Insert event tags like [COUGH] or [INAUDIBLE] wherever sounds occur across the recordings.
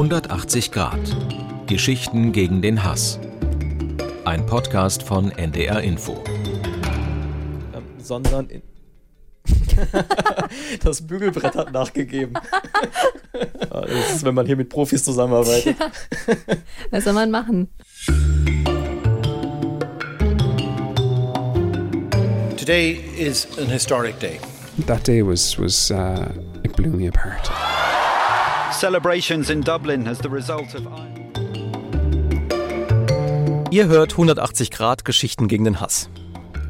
180 Grad. Geschichten gegen den Hass. Ein Podcast von NDR Info. Ähm, sondern in [LAUGHS] das Bügelbrett hat nachgegeben. [LAUGHS] das ist, wenn man hier mit Profis zusammenarbeitet. Ja. Was soll man machen? Today is an historic day. That day was was uh, it blew me apart. Celebrations in Dublin as the result of. Ihr hört 180 Grad Geschichten gegen den Hass.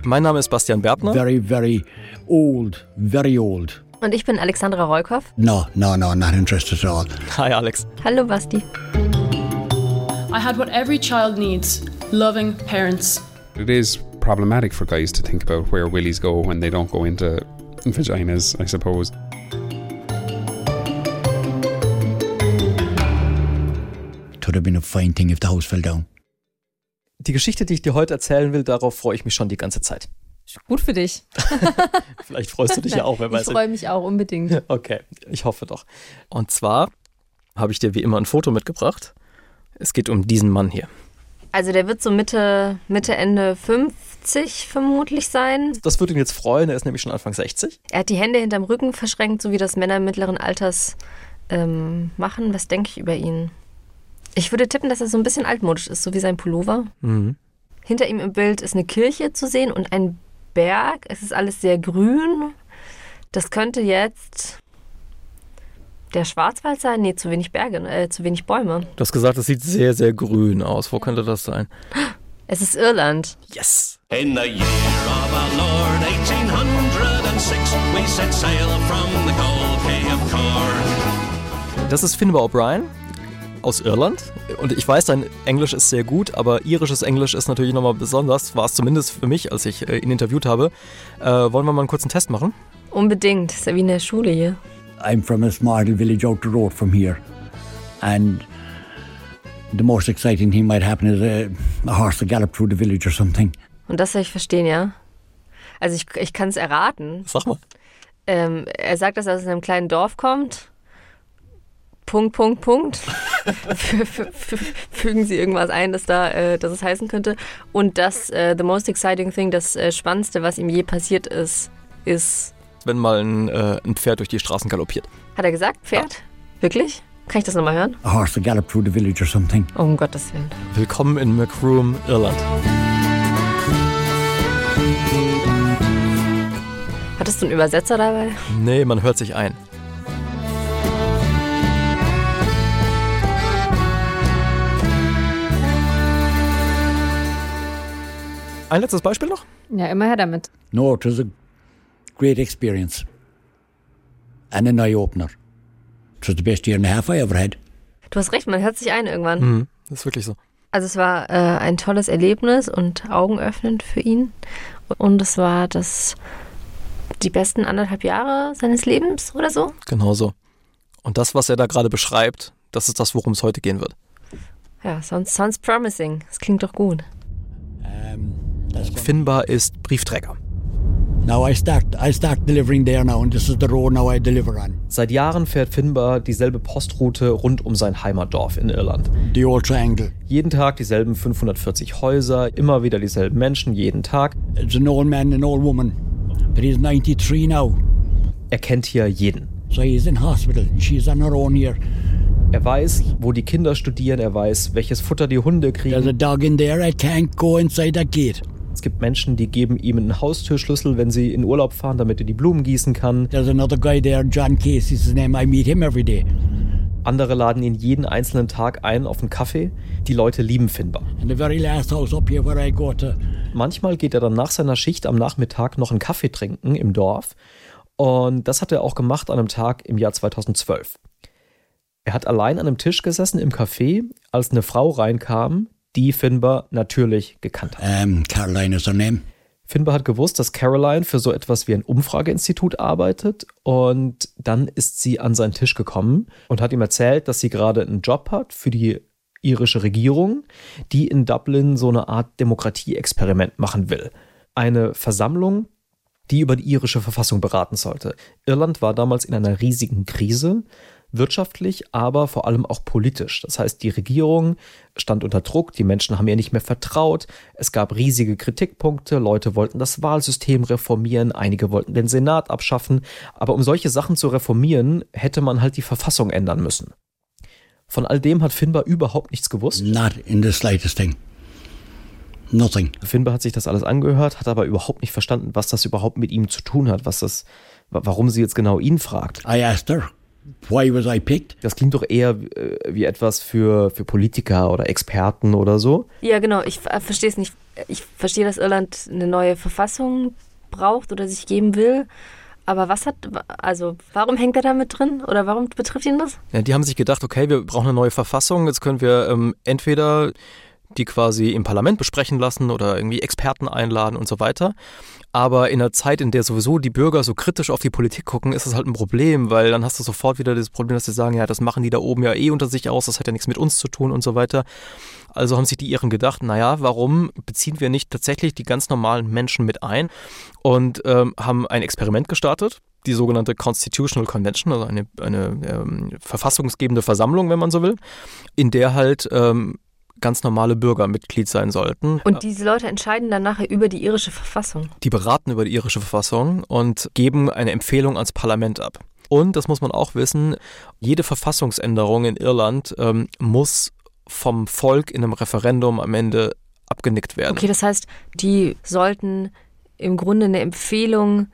Mein Name ist Bastian Bertner. Very, very old, very old. Und ich bin Alexandra Rollkoff. No, no, no, not interested at all. Hi Alex. Hallo Basti. I had what every child needs, loving parents. It is problematic for guys to think about where willies go when they don't go into vaginas, I suppose. Would have been a fine thing if the house fell down. Die Geschichte, die ich dir heute erzählen will, darauf freue ich mich schon die ganze Zeit. Gut für dich. [LAUGHS] Vielleicht freust du dich ja auch, wer weiß. Ich freue mich auch unbedingt. [LAUGHS] Okay, ich hoffe doch. Und zwar habe ich dir wie immer ein Foto mitgebracht. Es geht um diesen Mann hier. Also der wird so Mitte, Mitte, Ende 50 vermutlich sein. Das würde ihn jetzt freuen, er ist nämlich schon Anfang 60. Er hat die Hände hinterm Rücken verschränkt, so wie das Männer mittleren Alters ähm, machen. Was denke ich über ihn? Ich würde tippen, dass er so ein bisschen altmodisch ist, so wie sein Pullover. Mhm. Hinter ihm im Bild ist eine Kirche zu sehen und ein Berg. Es ist alles sehr grün. Das könnte jetzt der Schwarzwald sein? Nee, zu wenig Berge, äh, zu wenig Bäume. Du hast gesagt, es sieht sehr, sehr grün aus. Wo könnte das sein? Es ist Irland. Yes! In the year of our Lord 1806, we set sail from the Cold Key of Cork. Das ist Finbar O'Brien aus Irland. Und ich weiß, dein Englisch ist sehr gut, aber irisches Englisch ist natürlich nochmal besonders. War es zumindest für mich, als ich äh, ihn interviewt habe. Äh, wollen wir mal einen kurzen Test machen? Unbedingt. Ist ja wie in der Schule hier. I'm from a small village out the road from here. And the most exciting thing might happen is a, a horse to gallop through the village or something. Und das soll ich verstehen, ja? Also ich, ich kann es erraten. Sag mal. Ähm, er sagt, dass er aus einem kleinen Dorf kommt. Punkt, Punkt, Punkt. [LAUGHS] Fügen Sie irgendwas ein, dass, da, äh, dass es heißen könnte. Und das äh, The Most Exciting Thing, das äh, Spannendste, was ihm je passiert ist, ist... Wenn mal ein, äh, ein Pferd durch die Straßen galoppiert. Hat er gesagt, Pferd? Ja. Wirklich? Kann ich das nochmal hören? A horse to gallop through the village or something. Oh, um Gottes Willen. Willkommen in Macroom, Irland. Hattest du einen Übersetzer dabei? Nee, man hört sich ein. Ein letztes Beispiel noch? Ja, immer her damit. No, it was a great experience. And an eye-opener. It was the best year and a half I ever had. Du hast recht, man hört sich ein irgendwann. Mhm, das ist wirklich so. Also es war äh, ein tolles Erlebnis und augenöffnend für ihn. Und es war das die besten anderthalb Jahre seines Lebens oder so. Genau so. Und das, was er da gerade beschreibt, das ist das, worum es heute gehen wird. Ja, sounds, sounds promising. Das klingt doch gut. Um, Finbar ist Briefträger. I start, I start. Seit Jahren fährt Finbar dieselbe Postroute rund um sein Heimatdorf in Irland. The old triangle. Jeden Tag dieselben 540 Häuser, immer wieder dieselben Menschen, jeden Tag. It's an old man an old woman. But he's 93 now. Er kennt hier jeden. So he's in hospital. She's on her own here. Er weiß, wo die Kinder studieren, er weiß, welches Futter die Hunde kriegen. There's a dog in there, I can't go inside that gate. Es gibt Menschen, die geben ihm einen Haustürschlüssel, wenn sie in Urlaub fahren, damit er die Blumen gießen kann. There's another guy there, John Casey is his name. I meet him every day. Andere laden ihn jeden einzelnen Tag ein auf einen Kaffee. Die Leute lieben Finbar. Manchmal geht er dann nach seiner Schicht am Nachmittag noch einen Kaffee trinken im Dorf. Und das hat er auch gemacht an einem Tag im Jahr 2012. Er hat allein an einem Tisch gesessen im Café, als eine Frau reinkam, die Finbar natürlich gekannt hat. Um, Caroline is her name. Finbar hat gewusst, dass Caroline für so etwas wie ein Umfrageinstitut arbeitet und dann ist sie an seinen Tisch gekommen und hat ihm erzählt, dass sie gerade einen Job hat für die irische Regierung, die in Dublin so eine Art Demokratieexperiment machen will. Eine Versammlung, die über die irische Verfassung beraten sollte. Irland war damals in einer riesigen Krise. Wirtschaftlich, aber vor allem auch politisch. Das heißt, die Regierung stand unter Druck, die Menschen haben ihr nicht mehr vertraut, es gab riesige Kritikpunkte, Leute wollten das Wahlsystem reformieren, einige wollten den Senat abschaffen, aber um solche Sachen zu reformieren, hätte man halt die Verfassung ändern müssen. Von all dem hat Finbar überhaupt nichts gewusst. Not in the slightest thing. Nothing. Finbar hat sich das alles angehört, hat aber überhaupt nicht verstanden, was das überhaupt mit ihm zu tun hat, was das, warum sie jetzt genau ihn fragt. I asked her, why was I picked? Das klingt doch eher äh, wie etwas für, für Politiker oder Experten oder so. Ja, genau. Ich äh, verstehe es nicht. Ich verstehe, dass Irland eine neue Verfassung braucht oder sich geben will. Aber was hat, also warum hängt er da mit drin? Oder warum betrifft ihn das? Ja, die haben sich gedacht, okay, wir brauchen eine neue Verfassung. Jetzt können wir ähm, entweder die quasi im Parlament besprechen lassen oder irgendwie Experten einladen und so weiter. Aber in einer Zeit, in der sowieso die Bürger so kritisch auf die Politik gucken, ist das halt ein Problem, weil dann hast du sofort wieder das Problem, dass sie sagen, ja, das machen die da oben ja eh unter sich aus, das hat ja nichts mit uns zu tun und so weiter. Also haben sich die Iren gedacht, naja, warum beziehen wir nicht tatsächlich die ganz normalen Menschen mit ein und ähm, haben ein Experiment gestartet, die sogenannte Constitutional Convention, also eine, eine ähm, verfassungsgebende Versammlung, wenn man so will, in der halt ähm, ganz normale Bürger Mitglied sein sollten. Und diese Leute entscheiden dann nachher über die irische Verfassung. Die beraten über die irische Verfassung und geben eine Empfehlung ans Parlament ab. Und, das muss man auch wissen, jede Verfassungsänderung in Irland ähm, muss vom Volk in einem Referendum am Ende abgenickt werden. Okay, das heißt, die sollten im Grunde eine Empfehlung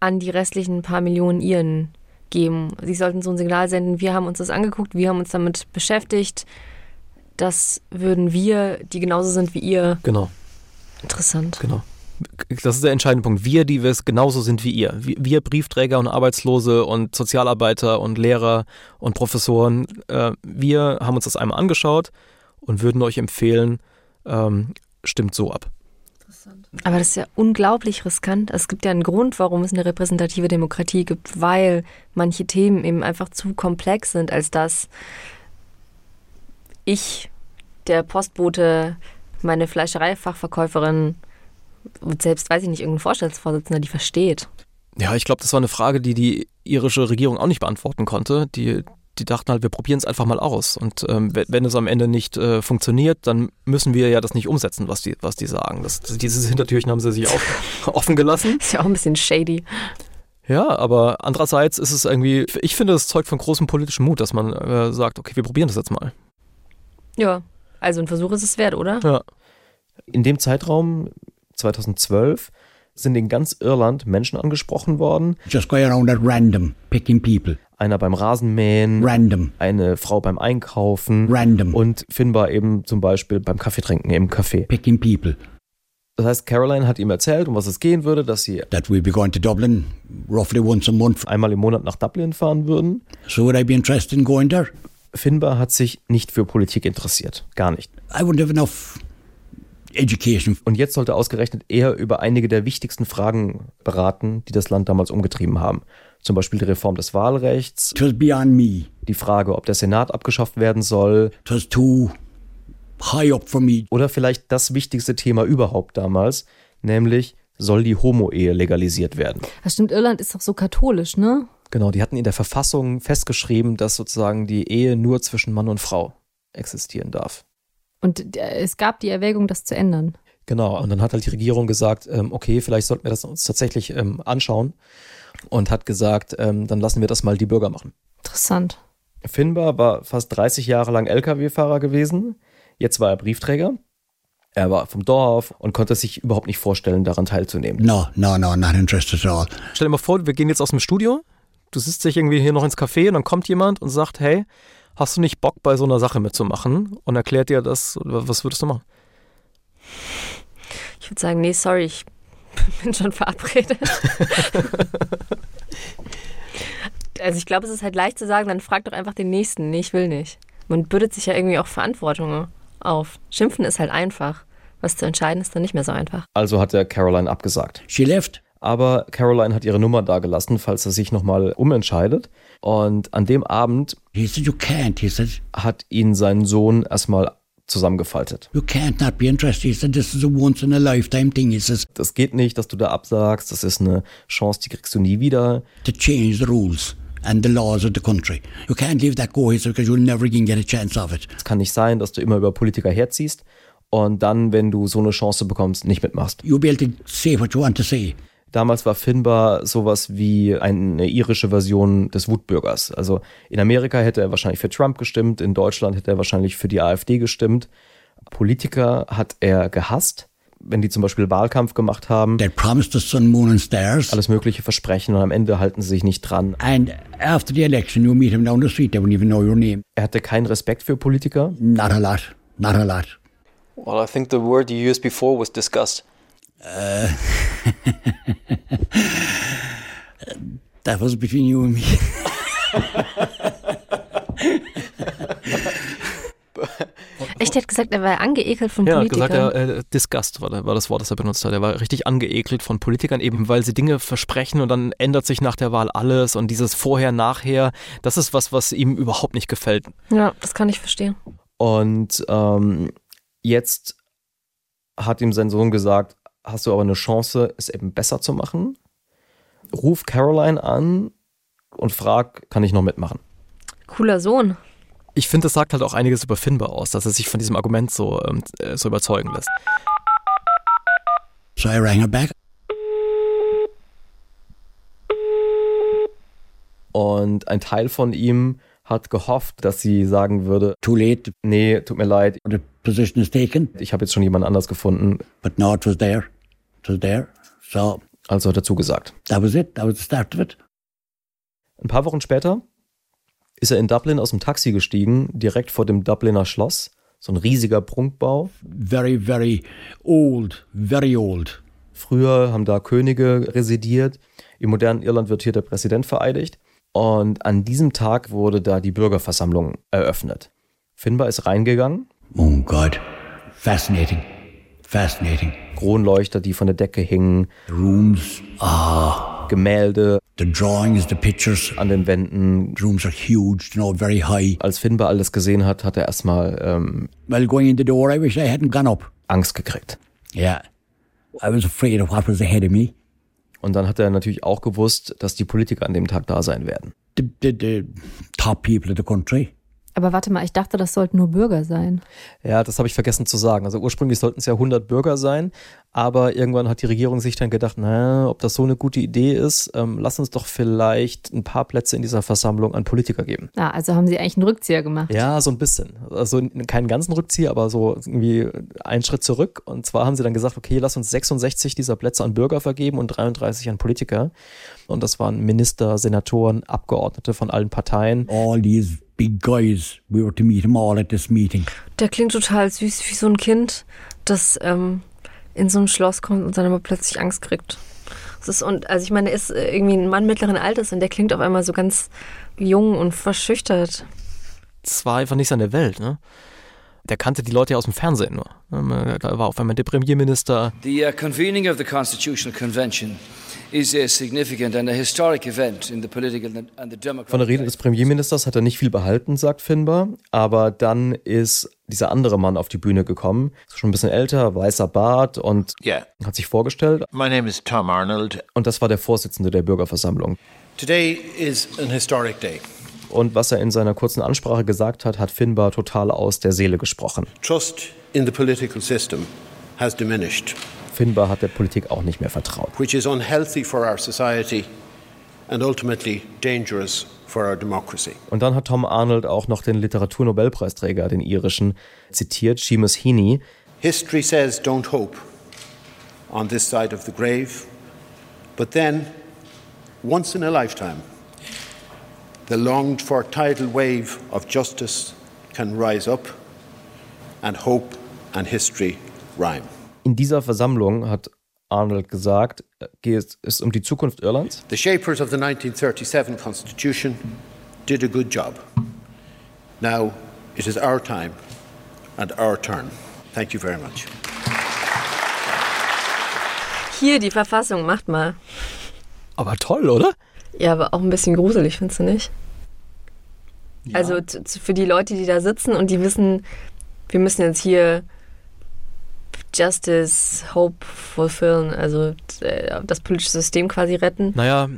an die restlichen paar Millionen Iren geben. Sie sollten so ein Signal senden, wir haben uns das angeguckt, wir haben uns damit beschäftigt, das würden wir, die genauso sind wie ihr. Genau. Interessant. Genau. Das ist der entscheidende Punkt. Wir, die wir es genauso sind wie ihr. Wir Briefträger und Arbeitslose und Sozialarbeiter und Lehrer und Professoren, äh, wir haben uns das einmal angeschaut und würden euch empfehlen, ähm, stimmt so ab. Aber das ist ja unglaublich riskant. Es gibt ja einen Grund, warum es eine repräsentative Demokratie gibt, weil manche Themen eben einfach zu komplex sind, als dass ich, der Postbote, meine Fleischereifachverkäuferin selbst, weiß ich nicht, irgendein Vorstandsvorsitzender, die versteht. Ja, ich glaube, das war eine Frage, die die irische Regierung auch nicht beantworten konnte. Die, die dachten halt, wir probieren es einfach mal aus. Und ähm, wenn es am Ende nicht äh, funktioniert, dann müssen wir ja das nicht umsetzen, was die, was die sagen. Das, dieses Hintertürchen haben sie sich auch [LAUGHS] offen gelassen. Ist ja auch ein bisschen shady. Ja, aber andererseits ist es irgendwie, ich finde, das zeugt von großem politischem Mut, dass man äh, sagt, okay, wir probieren das jetzt mal. Ja, also ein Versuch ist es wert, oder? Ja. In dem Zeitraum 2012 sind in ganz Irland Menschen angesprochen worden. Just go around at random, picking people. Einer beim Rasenmähen. Random. Eine Frau beim Einkaufen. Random. Und Finbar eben zum Beispiel beim Kaffeetrinken im Café. Picking people. Das heißt, Caroline hat ihm erzählt, um was es gehen würde, dass sie that we'll be going to Dublin roughly once a month. einmal im Monat nach Dublin fahren würden. So would I be interested in going there? Finbar hat sich nicht für Politik interessiert. Gar nicht. I wouldn't have enough education. Und jetzt sollte ausgerechnet er über einige der wichtigsten Fragen beraten, die das Land damals umgetrieben haben. Zum Beispiel die Reform des Wahlrechts. It was beyond me. Die Frage, ob der Senat abgeschafft werden soll. It was too high up for me. Oder vielleicht das wichtigste Thema überhaupt damals, nämlich soll die Homo-Ehe legalisiert werden. Das stimmt, Irland ist doch so katholisch, ne? Genau, die hatten in der Verfassung festgeschrieben, dass sozusagen die Ehe nur zwischen Mann und Frau existieren darf. Und äh, es gab die Erwägung, das zu ändern. Genau, und dann hat halt die Regierung gesagt, ähm, okay, vielleicht sollten wir das uns tatsächlich ähm, anschauen und hat gesagt, ähm, dann lassen wir das mal die Bürger machen. Interessant. Finbar war fast 30 Jahre lang Lkw-Fahrer gewesen, jetzt war er Briefträger. Er war vom Dorf und konnte sich überhaupt nicht vorstellen, daran teilzunehmen. No, no, no, not interested at all. Stell dir mal vor, wir gehen jetzt aus dem Studio du sitzt dich irgendwie hier noch ins Café und dann kommt jemand und sagt, hey, hast du nicht Bock bei so einer Sache mitzumachen? Und erklärt dir das, was würdest du machen? Ich würde sagen, nee, sorry, ich [LAUGHS] bin schon verabredet. [LAUGHS] also ich glaube, es ist halt leicht zu sagen, dann frag doch einfach den Nächsten. Nee, ich will nicht. Man bürdet sich ja irgendwie auch Verantwortung auf. Schimpfen ist halt einfach. Was zu entscheiden ist dann nicht mehr so einfach. Also hat der Caroline abgesagt. She left aber Caroline hat ihre Nummer dagelassen, falls er sich nochmal umentscheidet. Und an dem Abend said, hat ihn sein Sohn erstmal zusammengefaltet. You can't not be interested. He said, this is a once in a lifetime thing. He says, das geht nicht, dass du da absagst. Das ist eine Chance, die kriegst du nie wieder. To change the rules. and the laws of the country. You can't leave that go because you'll never again get a chance of it. Es kann nicht sein, dass du immer über Politiker herziehst und dann, wenn du so eine Chance bekommst, nicht mitmachst. You'll be able to say what you want to say. Damals war Finbar sowas wie eine irische Version des Wutbürgers. Also in Amerika hätte er wahrscheinlich für Trump gestimmt, in Deutschland hätte er wahrscheinlich für die AfD gestimmt. Politiker hat er gehasst, wenn die zum Beispiel Wahlkampf gemacht haben. They promised us sun, moon and stars. Alles mögliche versprechen und am Ende halten sie sich nicht dran. And after the election, you meet him down the street, they wouldn't even know your name. Er hatte keinen Respekt für Politiker. Not a lot. Not a lot. Well, I think the word you used before was disgust. Uh, [LAUGHS] that was between you and me. Echt, er hat gesagt, er war angeekelt von Ja, er hat Politikern. gesagt, er, äh, Disgust war, war das Wort, das er benutzt hat. Er war richtig angeekelt von Politikern, eben weil sie Dinge versprechen und dann ändert sich nach der Wahl alles und dieses Vorher, Nachher, das ist was, was ihm überhaupt nicht gefällt. ja, das kann ich verstehen. Und ähm, jetzt hat ihm sein Sohn gesagt, hast du aber eine Chance, es eben besser zu machen. Ruf Caroline an und frag, kann ich noch mitmachen? Cooler Sohn. Ich finde, das sagt halt auch einiges über Finbar aus, dass er sich von diesem Argument so, ähm, äh, so überzeugen lässt. So I rang her back. Und ein Teil von ihm hat gehofft, dass sie sagen würde, Too late. nee, tut mir leid, The position is taken. ich habe jetzt schon jemand anders gefunden. But no, it was there. Was there. So Also hat er zugesagt. that was it. That was the start of it. Ein paar Wochen später ist er in Dublin aus dem Taxi gestiegen, direkt vor dem Dubliner Schloss. So ein riesiger Prunkbau. Very, very old. Very old. Früher haben da Könige residiert. Im modernen Irland wird hier der Präsident vereidigt. Und an diesem Tag wurde da die Bürgerversammlung eröffnet. Finbar ist reingegangen, Oh God. Fascinating. Fascinating. Kronleuchter, die von der Decke hingen, The rooms. Ah. Gemälde The drawings, the pictures. an den Wänden. The rooms are huge, you know, very high. Als Finbar alles gesehen hat, hat er erstmal ähm, Well, going in the door, I wish I hadn't gone up. Angst gekriegt. Yeah. I was afraid of what was ahead of me. Und dann hat er natürlich auch gewusst, dass die Politiker an dem Tag da sein werden. The, the, the top people of the country. Aber warte mal, ich dachte, das sollten nur Bürger sein. Ja, das habe ich vergessen zu sagen. Also ursprünglich sollten es ja 100 Bürger sein, aber irgendwann hat die Regierung sich dann gedacht, na, ob das so eine gute Idee ist, ähm, lass uns doch vielleicht ein paar Plätze in dieser Versammlung an Politiker geben. Ah, also haben sie eigentlich einen Rückzieher gemacht. Ja, so ein bisschen. Also keinen ganzen Rückzieher, aber so irgendwie einen Schritt zurück. Und zwar haben sie dann gesagt, okay, lass uns 66 dieser Plätze an Bürger vergeben und 33 an Politiker. Und das waren Minister, Senatoren, Abgeordnete von allen Parteien. All these big guys, we were to meet them all at this meeting. Der klingt total süß, wie so ein Kind, das ähm, in so ein Schloss kommt und dann aber plötzlich Angst kriegt. Das ist, und also ich meine, er ist äh, irgendwie ein Mann mittleren Alters und der klingt auf einmal so ganz jung und verschüchtert. Das war einfach nicht seine Welt, ne? Der kannte die Leute ja aus dem Fernsehen nur. Er war auf einmal der Premierminister. The uh, convening of the Constitutional Convention is a significant and a historic event in the political and and the democratic Von der Rede des Premierministers hat er nicht viel behalten, sagt Finbar. Aber dann ist dieser andere Mann auf die Bühne gekommen. Ist schon ein bisschen älter, weißer Bart und Yeah. hat sich vorgestellt. My name is Tom Arnold. Und das war der Vorsitzende der Bürgerversammlung. Today is an historic day. Und was er in seiner kurzen Ansprache gesagt hat, hat Finbar total aus der Seele gesprochen. Trust in the political system has diminished, Finbar hat der Politik auch nicht mehr vertraut. which is unhealthy for our society and ultimately dangerous for our democracy. Und dann hat Tom Arnold auch noch den Literaturnobelpreisträger, den irischen, zitiert, Seamus Heaney. History says don't hope on this side of the grave, but then, once in a lifetime, the longed for tidal wave of justice can rise up, and hope and history rhyme. In dieser Versammlung hat Arnold gesagt, äh, geht es um die Zukunft Irlands. The shapers of the 1937 Constitution did a good job. Now it is our time and our turn. Thank you very much. Hier, die Verfassung, macht mal. Aber toll, oder? Ja, aber auch ein bisschen gruselig, findest du nicht? Also zu- zu- für die Leute, die da sitzen und die wissen, wir müssen jetzt hier Justice, Hope fulfillen, also äh, das politische System quasi retten. Naja,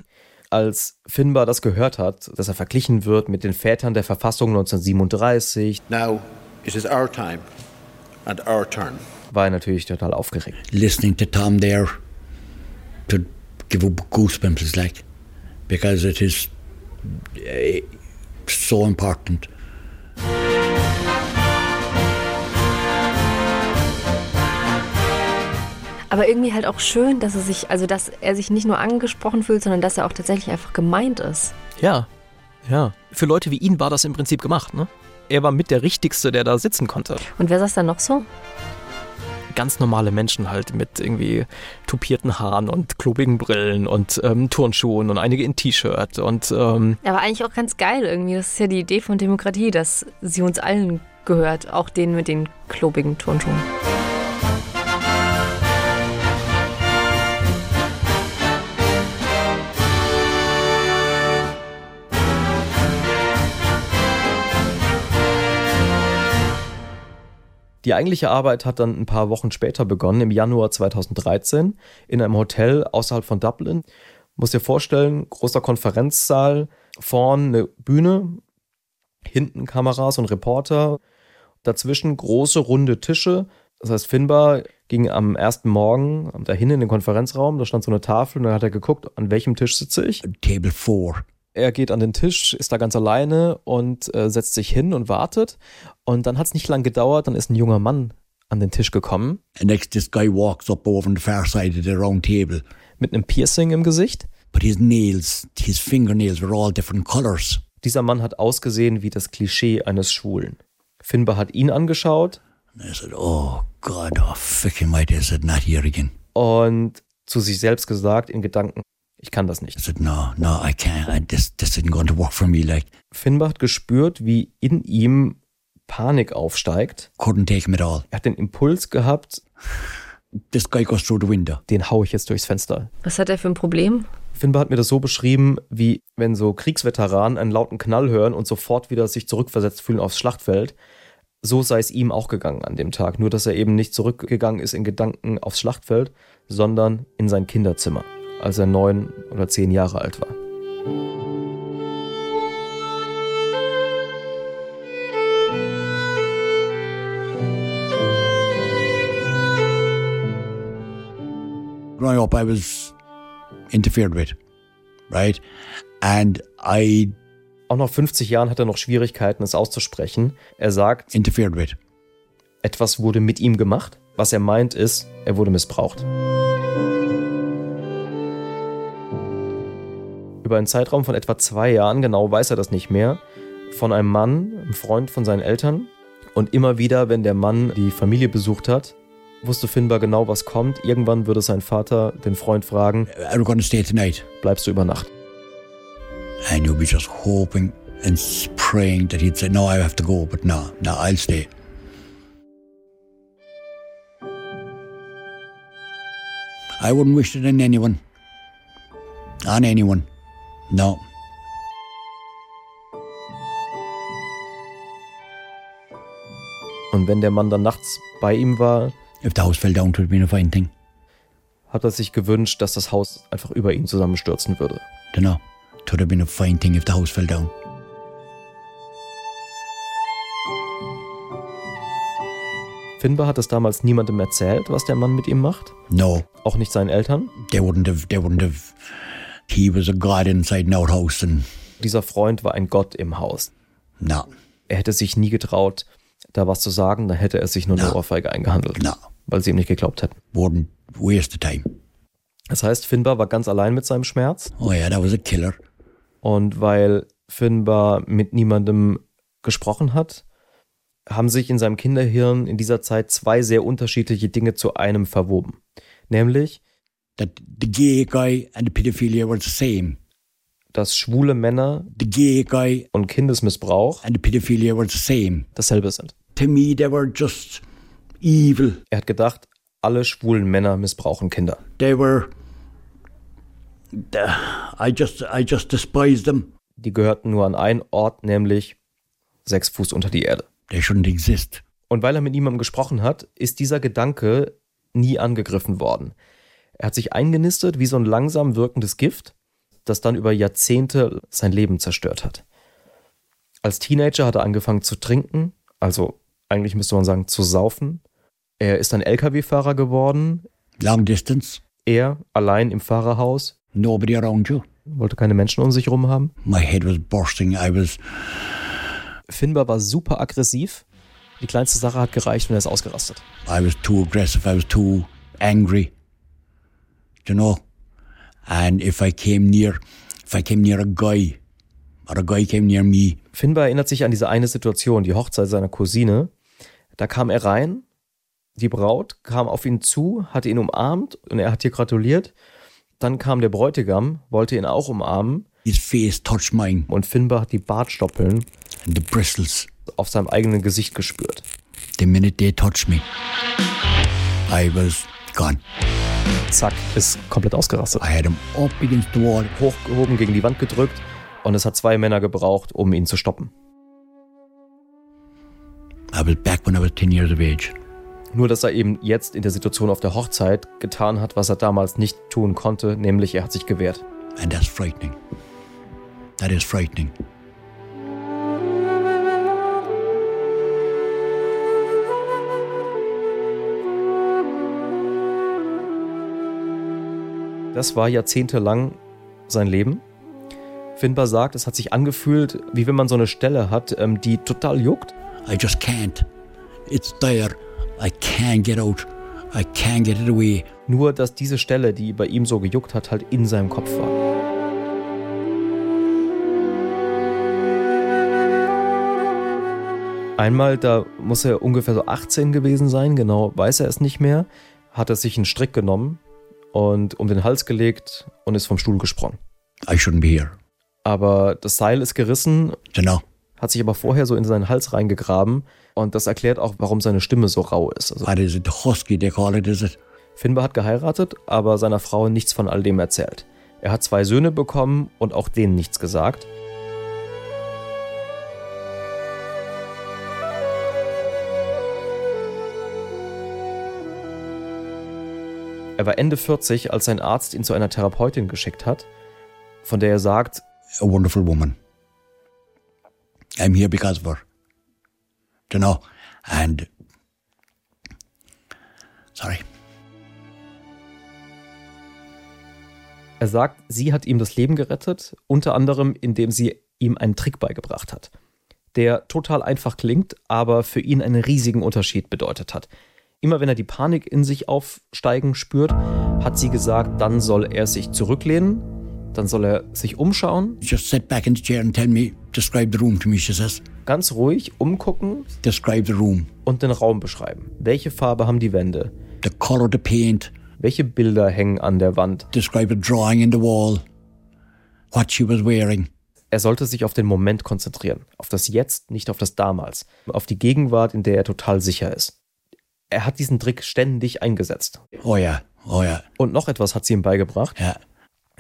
Als Finbar das gehört hat, dass er verglichen wird mit den Vätern der Verfassung 1937, Now it is our time and our turn. war er natürlich total aufgeregt. Listening to Tom there to give up goosebumps, like, because it is eh, so important. Aber irgendwie halt auch schön, dass er sich, also dass er sich nicht nur angesprochen fühlt, sondern dass er auch tatsächlich einfach gemeint ist. Ja, ja. Für Leute wie ihn war das im Prinzip gemacht, ne? Er war mit der Richtigste, der da sitzen konnte. Und wer saß da noch so? Ganz normale Menschen halt mit irgendwie tupierten Haaren und klobigen Brillen und ähm, Turnschuhen und einige in T-Shirt und ähm, Aber eigentlich auch ganz geil irgendwie. Das ist ja die Idee von Demokratie, dass sie uns allen gehört, auch denen mit den klobigen Turnschuhen. Die eigentliche Arbeit hat dann ein paar Wochen später begonnen, im Januar 2013, in einem Hotel außerhalb von Dublin. Muss dir vorstellen, großer Konferenzsaal, vorn eine Bühne, hinten Kameras und Reporter, dazwischen große runde Tische. Das heißt, Finbar ging am ersten Morgen dahin in den Konferenzraum, da stand so eine Tafel und dann hat er geguckt, an welchem Tisch sitze ich. Table 4. Er geht an den Tisch, ist da ganz alleine und äh, setzt sich hin und wartet. Und dann hat es nicht lang gedauert, dann ist ein junger Mann an den Tisch gekommen. And next, this guy walks up over the far side of the round table. Mit einem Piercing im Gesicht. But his nails, his fingernails were all different colors. Dieser Mann hat ausgesehen wie das Klischee eines Schwulen. Finbar hat ihn angeschaut. And I said, oh God, oh fucking might I said, not here again. Und zu sich selbst gesagt, in Gedanken, ich kann das nicht. I said, no, no, I can't. I, this, this isn't going to work for me. Like, Finbar hat gespürt, wie in ihm Panik aufsteigt. couldn't take him at all. Er hat den Impuls gehabt, This guy goes through the window. den hau ich jetzt durchs Fenster. Was hat er für ein Problem? Finbar hat mir das so beschrieben, wie wenn so Kriegsveteranen einen lauten Knall hören und sofort wieder sich zurückversetzt fühlen aufs Schlachtfeld. So sei es ihm auch gegangen an dem Tag. Nur, dass er eben nicht zurückgegangen ist in Gedanken aufs Schlachtfeld, sondern in sein Kinderzimmer, als er neun oder zehn Jahre alt war. Growing up, I was interfered with, right? And I Auch nach 50 Jahren hat er noch Schwierigkeiten, es auszusprechen. Er sagt, interfered with. etwas wurde mit ihm gemacht. Was er meint ist, er wurde missbraucht. Über einen Zeitraum von etwa zwei Jahren, genau weiß er das nicht mehr, von einem Mann, einem Freund von seinen Eltern. Und immer wieder, wenn der Mann die Familie besucht hat, wusste Finbar genau, was kommt. Irgendwann würde sein Vater den Freund fragen, Are going to stay tonight? bleibst du über Nacht? And you'll be just hoping and praying that he'd say, No, I have to go, but no, no, I'll stay. I wouldn't wish it on anyone. On anyone. No. Und wenn der Mann dann nachts bei ihm war, If the house fell down, it would have been a fine thing. hat er sich gewünscht, dass das Haus einfach über ihn zusammenstürzen würde. Dunno. It would have been a fine thing if the house fell down. Finbar hat es damals niemandem erzählt, was der Mann mit ihm macht. No. Auch nicht seinen Eltern. They wouldn't have, they wouldn't have. He was a god inside an outhouse and Dieser Freund war ein Gott im Haus. no, Er hätte sich nie getraut, da was zu sagen, da hätte er sich nur eine No. Ohrfeige eingehandelt, no. weil sie ihm nicht geglaubt hätten. Wouldn't waste the time. Das heißt, Finbar war ganz allein mit seinem Schmerz Oh yeah, that was a killer. und weil Finbar mit niemandem gesprochen hat, haben sich in seinem Kinderhirn in dieser Zeit zwei sehr unterschiedliche Dinge zu einem verwoben. Nämlich, That the gay guy and the pedophilia were the same. dass schwule Männer The gay guy und Kindesmissbrauch and the pedophilia were the same. dasselbe sind. To me, they were just evil. Er hat gedacht, alle schwulen Männer missbrauchen Kinder. They were. I just, I just despised them. Die gehörten nur an einen Ort, nämlich sechs Fuß unter die Erde. They shouldn't exist. Und weil er mit niemandem gesprochen hat, ist dieser Gedanke nie angegriffen worden. Er hat sich eingenistet wie so ein langsam wirkendes Gift. das dann über Jahrzehnte sein Leben zerstört hat. Als Teenager hat er angefangen zu trinken, also eigentlich müsste man sagen zu saufen. Er ist ein Lkw-Fahrer geworden. Long distance. Er allein im Fahrerhaus. Nobody around you. Wollte keine Menschen um sich rum haben. My head was bursting. I was. Finbar war super aggressiv. Die kleinste Sache hat gereicht und er ist ausgerastet. I was too aggressive. I was too angry. You know? And if I came near, if I came near a guy, or a guy came near me. Finbar erinnert sich an diese eine Situation, die Hochzeit seiner Cousine. Da kam er rein, die Braut kam auf ihn zu, hatte ihn umarmt und er hat ihr gratuliert. Dann kam der Bräutigam, wollte ihn auch umarmen. His face touched mine. Und Finbar hat die Bartstoppeln And the bristles. auf seinem eigenen Gesicht gespürt. The minute they touched me, I was gone. Zack, ist komplett ausgerastet. I had him up against the wall. Hochgehoben, gegen die Wand gedrückt und es hat zwei Männer gebraucht, um ihn zu stoppen. I was back when I was 10 years of age. Nur, dass er eben jetzt in der Situation auf der Hochzeit getan hat, was er damals nicht tun konnte, nämlich er hat sich gewehrt. And that's frightening. That is frightening. Das war jahrzehntelang sein Leben. Finbar sagt, es hat sich angefühlt, wie wenn man so eine Stelle hat, ähm, die total juckt. I just can't. It's there. I can't get out. I can't get it away. Nur, dass diese Stelle, die bei ihm so gejuckt hat, halt in seinem Kopf war. Einmal, da muss er ungefähr so 18 gewesen sein, genau weiß er es nicht mehr, hat er sich einen Strick genommen und um den Hals gelegt und ist vom Stuhl gesprungen. I shouldn't be here. Aber das Seil ist gerissen, Genau. hat sich aber vorher so in seinen Hals reingegraben und das erklärt auch, warum seine Stimme so rau ist. Also What is it? Husky, they call it, is it? Finbar hat geheiratet, aber seiner Frau nichts von all dem erzählt. Er hat zwei Söhne bekommen und auch denen nichts gesagt. Er war Ende 40, als sein Arzt ihn zu einer Therapeutin geschickt hat, von der er sagt, A wonderful woman. I'm here because of her. You know? And. Sorry. Er sagt, sie hat ihm das Leben gerettet, unter anderem indem sie ihm einen Trick beigebracht hat, der total einfach klingt, aber für ihn einen riesigen Unterschied bedeutet hat. Immer wenn er die Panik in sich aufsteigen spürt, hat sie gesagt, dann soll er sich zurücklehnen, dann soll er sich umschauen, Just sit back in the chair and tell me, describe the room to me, she says. ganz ruhig umgucken Describe the room. und den Raum beschreiben. Welche Farbe haben die Wände? The color of the paint. Welche Bilder hängen an der Wand? Describe a drawing in the wall. What she was wearing. Er sollte sich auf den Moment konzentrieren, auf das Jetzt, nicht auf das Damals, auf die Gegenwart, in der er total sicher ist. Er hat diesen Trick ständig eingesetzt. Oh yeah, oh yeah. Und noch etwas hat sie ihm beigebracht, Yeah.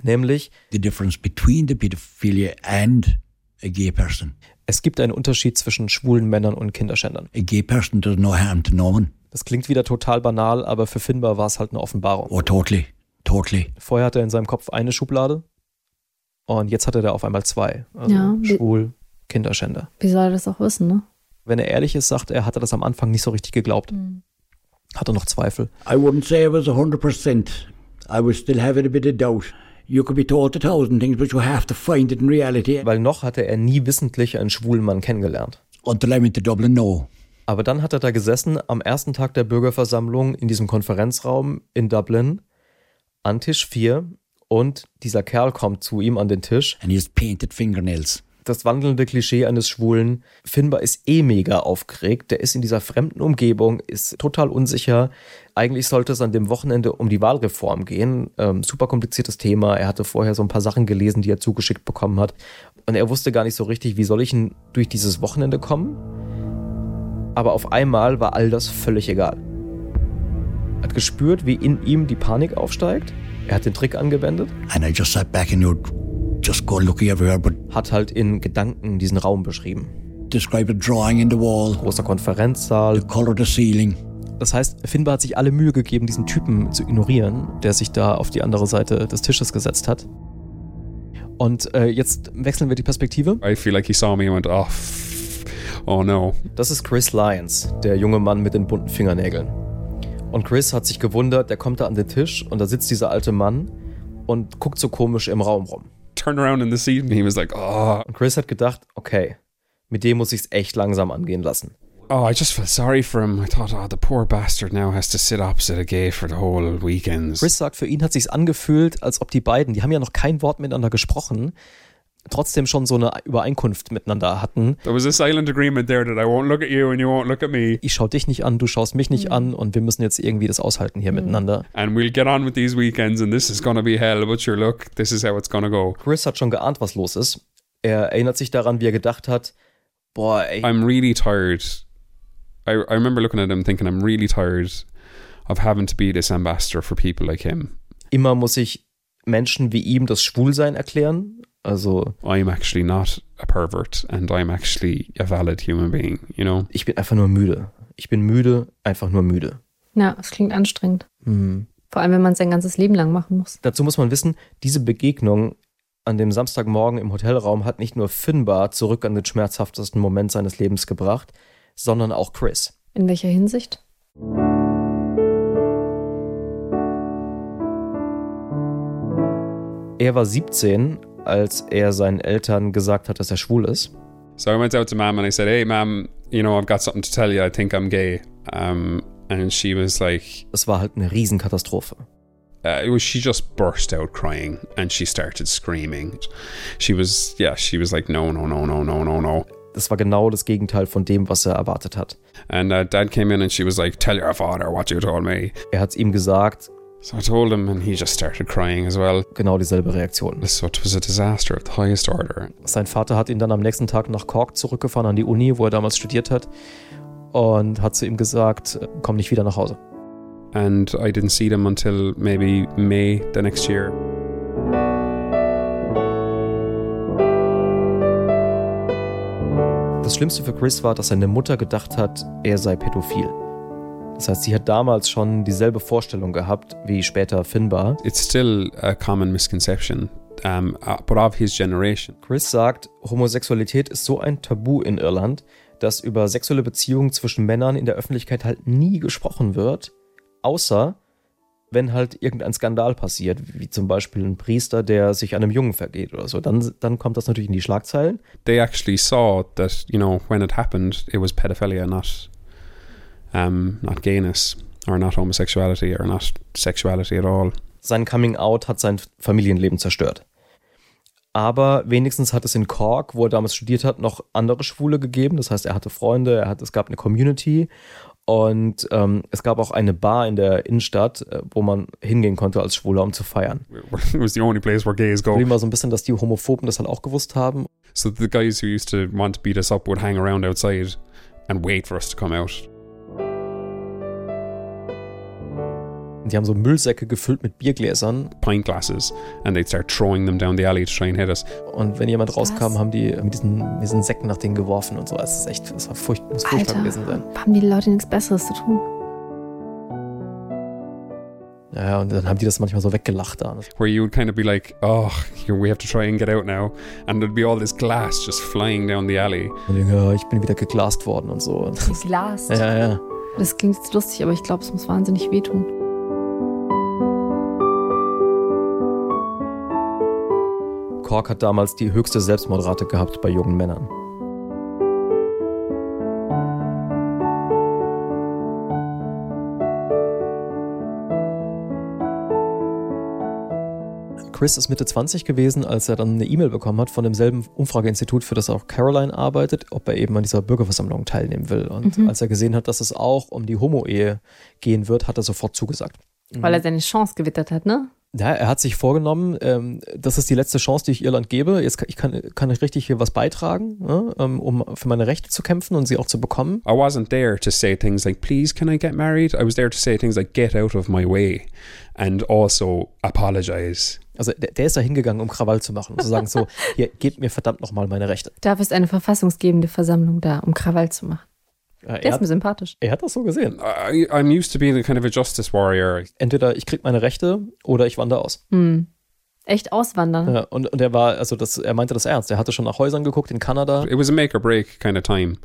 nämlich The difference between the pedophilia and a gay person. es gibt einen Unterschied zwischen schwulen Männern und Kinderschändern. A gay person does no harm to no one. Das klingt wieder total banal, aber für Finbar war es halt eine Offenbarung. Oh, totally. Totally. Vorher hatte er in seinem Kopf eine Schublade und jetzt hatte er auf einmal zwei. Also Ja, wie- schwul, Kinderschänder. Wie soll er das auch wissen, ne? Wenn er ehrlich ist, sagt er, hat er das am Anfang nicht so richtig geglaubt. Hatte noch Zweifel. I wouldn't say I was 100%. I was still having a bit of doubt. You could be told a thousand things, but you have to find it in reality. Weil noch hatte er nie wissentlich einen schwulen Mann kennengelernt. Until I went to Dublin, no. Aber dann hat er da gesessen am ersten Tag der Bürgerversammlung in diesem Konferenzraum in Dublin an Tisch 4 und dieser Kerl kommt zu ihm an den Tisch. And he has painted fingernails. Das wandelnde Klischee eines Schwulen. Finbar ist eh mega aufgeregt. Der ist in dieser fremden Umgebung, ist total unsicher. Eigentlich sollte es an dem Wochenende um die Wahlreform gehen. Ähm, super kompliziertes Thema. Er hatte vorher so ein paar Sachen gelesen, die er zugeschickt bekommen hat. Und er wusste gar nicht so richtig, wie soll ich denn durch dieses Wochenende kommen? Aber auf einmal war all das völlig egal. Er hat gespürt, wie in ihm die Panik aufsteigt. Er hat den Trick angewendet, And I just sat back and you just go looking everywhere, but hat halt in Gedanken diesen Raum beschrieben. describe a drawing in the wall, Großer Konferenzsaal. the color the ceiling. Das heißt, Finbar hat sich alle Mühe gegeben, diesen Typen zu ignorieren, der sich da auf die andere Seite des Tisches gesetzt hat. Und äh, jetzt wechseln wir die Perspektive. I feel like he saw me and went, oh, oh no. Das ist Chris Lyons, der junge Mann mit den bunten Fingernägeln. Und Chris hat sich gewundert, der kommt da an den Tisch und da sitzt dieser alte Mann und guckt so komisch im Raum rum. Turn around in the seat and he was like, oh. Und Chris hat gedacht, okay, mit dem muss ich es echt langsam angehen lassen. Oh, I just felt sorry for him. I thought, oh, the poor bastard now has to sit opposite a gay for the whole weekend. Chris sagt, für ihn hat sich's angefühlt, als ob die beiden, die haben ja noch kein Wort miteinander gesprochen, trotzdem schon so eine Übereinkunft miteinander hatten. There was a silent agreement there that I won't look at you and you won't look at me. Ich schau dich nicht an, du schaust mich nicht an und wir müssen jetzt irgendwie das aushalten hier miteinander. And we'll get on with these weekends and this is gonna be hell, but sure, look, this is how it's gonna go. Chris hat schon geahnt, was los ist. Er erinnert sich daran, wie er gedacht hat, boah, ey, I'm really tired. I, I remember looking at him thinking, I'm really tired of having to be this ambassador for people like him. immer muss ich Menschen wie ihm das Schwulsein erklären. Also I'm actually not a pervert and I'm actually a valid human being, you know? ich bin einfach nur müde. Ich bin müde, einfach nur müde. Ja, es klingt anstrengend. Hm. Vor allem, wenn man es sein ganzes Leben lang machen muss. Dazu muss man wissen, diese Begegnung an dem Samstagmorgen im Hotelraum hat nicht nur Finbar zurück an den schmerzhaftesten Moment seines Lebens gebracht, sondern auch Chris. In welcher Hinsicht? Er war 17, als er seinen Eltern gesagt hat, dass er schwul ist. So I went out to mom and I said, hey, mom, you know, I've got something to tell you. I think I'm gay. Um, and she was like, Es war halt eine Riesenkatastrophe. uh, it was, she just burst out crying and she started screaming. She was, yeah, she was like, no, no, no, no, no, no, no. Das war genau das Gegenteil von dem, was er erwartet hat. And uh, dad came in and she was like, tell your father what you told me. Er hat es ihm gesagt, So I told him and he just started crying as well. genau dieselbe Reaktion. So it was a disaster of the highest order. Sein Vater hat ihn dann am nächsten Tag nach Cork zurückgefahren an die Uni, wo er damals studiert hat, und hat zu ihm gesagt, komm nicht wieder nach Hause. And I didn't see them until maybe May the next year. Das Schlimmste für Chris war, dass seine Mutter gedacht hat, er sei pädophil. Das heißt, sie hat damals schon dieselbe Vorstellung gehabt wie später Finbar. It's still a common misconception, um, uh, but of his generation. Chris sagt, Homosexualität ist so ein Tabu in Irland, dass über sexuelle Beziehungen zwischen Männern in der Öffentlichkeit halt nie gesprochen wird, außer wenn halt irgendein Skandal passiert, wie zum Beispiel ein Priester, der sich einem Jungen vergeht oder so. Dann, dann kommt das natürlich in die Schlagzeilen. They actually saw that, you know, when it happened, it was pedophilia, not, um, not gayness, or not homosexuality, or not sexuality at all. Sein Coming Out hat sein Familienleben zerstört. Aber wenigstens hat es in Cork, wo er damals studiert hat, noch andere Schwule gegeben. Das heißt, er hatte Freunde, er hat, es gab eine Community und ähm, es gab auch eine Bar in der Innenstadt, äh, wo man hingehen konnte als Schwuler, um zu feiern. [LAUGHS] It was the only place where gays go. Problem war so ein bisschen, dass die Homophoben das halt auch gewusst haben. So the guys who used to want to beat us up would hang around outside and wait for us to come out. Die haben so Müllsäcke gefüllt mit Biergläsern Pint glasses, and they'd start throwing them down the alley to try and hit us. und wenn jemand rauskam, haben die mit diesen, mit diesen Säcken nach denen geworfen und so. Es ist echt, es war furcht, muss furchtbar Alter, gewesen sein. haben die Leute nichts Besseres zu tun? Ja, und dann haben die das manchmal so weggelacht da. Where you would kind of be like, oh, we have to try and get out now. And there'd be all this glass just flying down the alley. Und ich, ja, ich bin wieder geglast worden und so. Und das, Glas. ja, ja. Das klingt jetzt lustig, aber ich glaube, es muss wahnsinnig wehtun. Cork hat damals die höchste Selbstmordrate gehabt bei jungen Männern. Chris ist Mitte 20 gewesen, als er dann eine E-Mail bekommen hat von demselben Umfrageinstitut, für das auch Caroline arbeitet, ob er eben an dieser Bürgerversammlung teilnehmen will. Und Mhm. als er gesehen hat, dass es auch um die Homo-Ehe gehen wird, hat er sofort zugesagt. Weil er seine Chance gewittert hat, ne? Ja, er hat sich vorgenommen, ähm, das ist die letzte Chance, die ich Irland gebe. Jetzt kann ich kann, kann ich richtig hier was beitragen, ne, ähm, um für meine Rechte zu kämpfen und sie auch zu bekommen. I wasn't there to say things like, please, can I get married? I was there to say things like, get out of my way. And also apologize. Also der, der ist da hingegangen, um Krawall zu machen und zu sagen, so, [LAUGHS] hier, gebt mir verdammt nochmal meine Rechte. Dafür ist eine verfassungsgebende Versammlung da, um Krawall zu machen. Äh, Der er, ist mir sympathisch. er hat das so gesehen. I, I'm used to being a kind of a justice warrior. Entweder ich krieg meine Rechte oder ich wandere aus. Hm. Echt auswandern. Ja, und, und er war, also das, er meinte das ernst. Er hatte schon nach Häusern geguckt in Kanada. It was a make or break kind of time,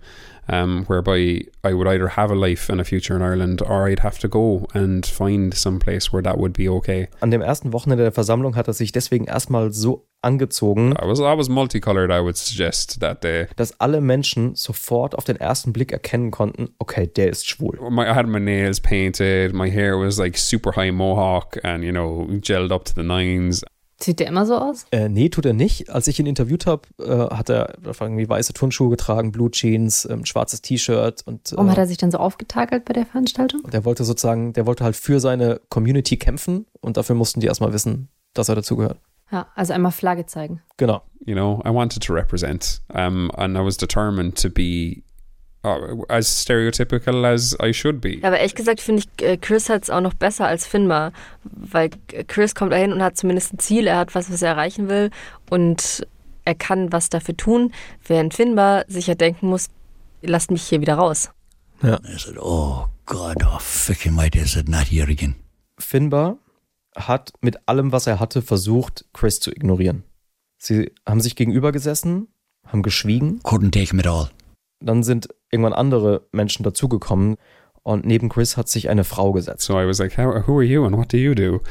um, whereby I would either have a life and a future in Ireland or I'd have to go and find some place where that would be okay. An dem ersten Wochenende der Versammlung hat er sich deswegen erstmal so angezogen, I was I was multicolored. I would suggest that day. dass alle Menschen sofort auf den ersten Blick erkennen konnten, okay, der ist schwul. My, I had my nails painted. My hair was like super high mohawk and you know gelled up to the nines. Sieht der immer so aus? Äh, nee, tut er nicht. Als ich ihn interviewt habe, äh, hat er irgendwie weiße Turnschuhe getragen, Blue Jeans, ähm, schwarzes T-Shirt und Warum äh, hat er sich dann so aufgetakelt bei der Veranstaltung? der wollte sozusagen, der wollte halt für seine Community kämpfen und dafür mussten die erstmal wissen, dass er dazugehört. Ja, also einmal Flagge zeigen. Genau. You know, I wanted to represent, um, and I was determined to be uh, as stereotypical as I should be. Ja, aber ehrlich gesagt finde ich, äh, Chris hat es auch noch besser als Finbar, weil äh, Chris kommt dahin und hat zumindest ein Ziel, er hat was, was er erreichen will und er kann was dafür tun, während Finbar sich ja denken muss, lasst mich hier wieder raus. Ja. I said, oh God, oh fucking mighty, I said, not here again. Finbar hat mit allem, was er hatte, versucht, Chris zu ignorieren. Sie haben sich gegenüber gesessen, haben geschwiegen. Couldn't take him at all. Dann sind irgendwann andere Menschen dazugekommen und neben Chris hat sich eine Frau gesetzt. So I was like, How, who are you and what do you do? And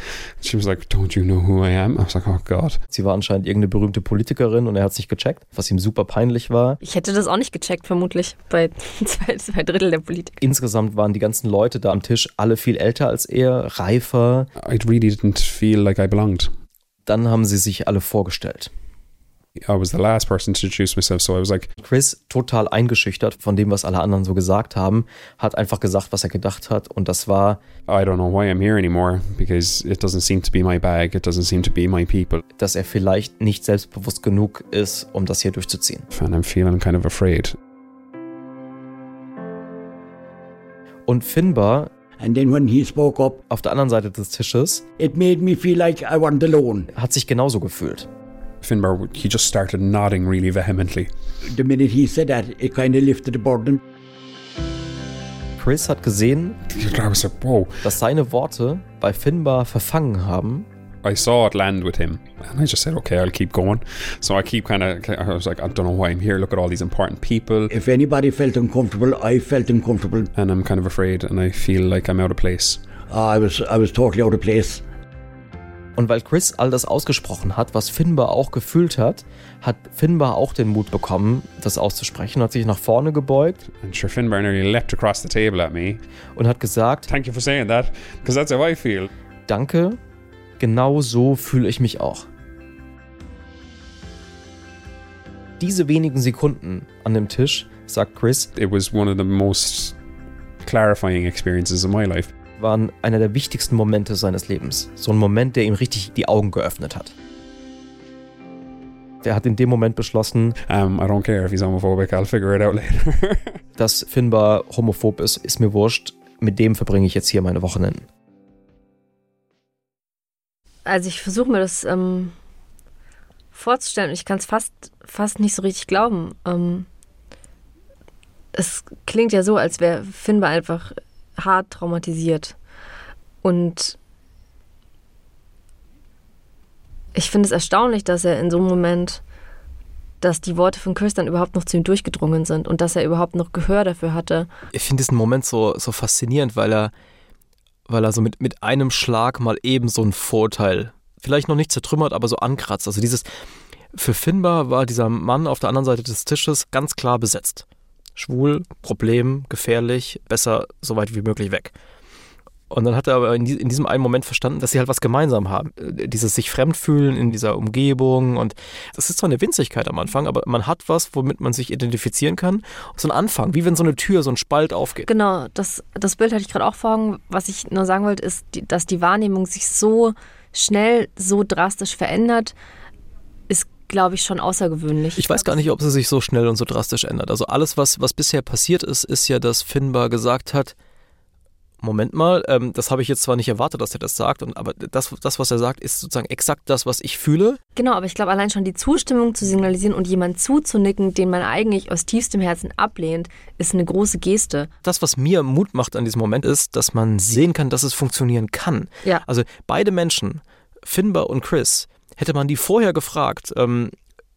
she was like, Don't you know who I am? I was like, Oh God. Sie war anscheinend irgendeine berühmte Politikerin und er hat sich gecheckt, was ihm super peinlich war. Ich hätte das auch nicht gecheckt, vermutlich, bei [LAUGHS] zwei, zwei Drittel der Politik. Insgesamt waren die ganzen Leute da am Tisch alle viel älter als er, reifer. I really didn't feel like I belonged. Dann haben sie sich alle vorgestellt. I was the last person to introduce myself, so I was like, Chris, total eingeschüchtert von dem, was alle anderen so gesagt haben, hat einfach gesagt, was er gedacht hat. Und das war, I don't know why I'm here anymore because it doesn't seem to be my bag, it doesn't seem to be my people, dass er vielleicht nicht selbstbewusst genug ist, um das hier durchzuziehen. and I'm feeling kind of afraid. Und Finbar And then when he spoke up, auf der anderen Seite des Tisches it made me feel like I wasn't alone. hat sich genauso gefühlt. Finbar, he just started nodding really vehemently. The minute he said that, it kind of lifted the burden. Chris hat gesehen, I was like, Whoa. dass seine Worte bei Finbar verfangen haben. I saw it land with him, and I just said, "Okay, I'll keep going." So I keep kind of. I was like, "I don't know why I'm here. Look at all these important people," If anybody felt uncomfortable, I felt uncomfortable. and I'm kind of afraid, and I feel like I'm out of place. Uh, I was I was totally out of place. Und weil Chris all das ausgesprochen hat, was Finbar auch gefühlt hat, hat Finbar auch den Mut bekommen, das auszusprechen, hat sich nach vorne gebeugt And sure, Finbar nearly leapt across the table at me. und hat gesagt, Thank you for saying that, because that's how I feel. danke, genau so fühle ich mich auch. Diese wenigen Sekunden an dem Tisch, sagt Chris, It was one of the most clarifying experiences of my life. Waren einer der wichtigsten Momente seines Lebens. So ein Moment, der ihm richtig die Augen geöffnet hat. Er hat in dem Moment beschlossen, Um, I don't care if he's homophobic. I'll figure it out later. [LAUGHS] dass Finbar homophob ist, ist mir wurscht. Mit dem verbringe ich jetzt hier meine Wochenenden. Also ich versuche mir das ähm, vorzustellen und ich kann es fast, fast nicht so richtig glauben. Ähm, es klingt ja so, als wäre Finbar einfach hart traumatisiert. Und ich finde es erstaunlich, dass er in so einem Moment, dass die Worte von dann überhaupt noch zu ihm durchgedrungen sind und dass er überhaupt noch Gehör dafür hatte. Ich finde diesen Moment so, so faszinierend, weil er, weil er so mit, mit einem Schlag mal eben so ein Vorurteil, vielleicht noch nicht zertrümmert, aber so ankratzt. Also dieses, für Finbar war dieser Mann auf der anderen Seite des Tisches ganz klar besetzt. Schwul, Problem, gefährlich, besser so weit wie möglich weg. Und dann hat er aber in, die, in diesem einen Moment verstanden, dass sie halt was gemeinsam haben. Äh, Dieses sich fremdfühlen in dieser Umgebung. Und das ist zwar eine Winzigkeit am Anfang, aber man hat was, womit man sich identifizieren kann. So ein Anfang, wie wenn so eine Tür, so ein Spalt aufgeht. Genau, das, das Bild hatte ich gerade auch vor Augen. Was ich nur sagen wollte, ist, dass die Wahrnehmung sich so schnell, so drastisch verändert, glaube ich, schon außergewöhnlich. Ich weiß gar nicht, ob sie sich so schnell und so drastisch ändert. Also alles, was, was bisher passiert ist, ist ja, dass Finbar gesagt hat, Moment mal, ähm, das habe ich jetzt zwar nicht erwartet, dass er das sagt, und, aber das, das, was er sagt, ist sozusagen exakt das, was ich fühle. Genau, aber ich glaube, allein schon die Zustimmung zu signalisieren und jemand zuzunicken, den man eigentlich aus tiefstem Herzen ablehnt, ist eine große Geste. Das, was mir Mut macht an diesem Moment, ist, dass man sehen kann, dass es funktionieren kann. Ja. Also beide Menschen, Finbar und Chris, hätte man die vorher gefragt, ähm,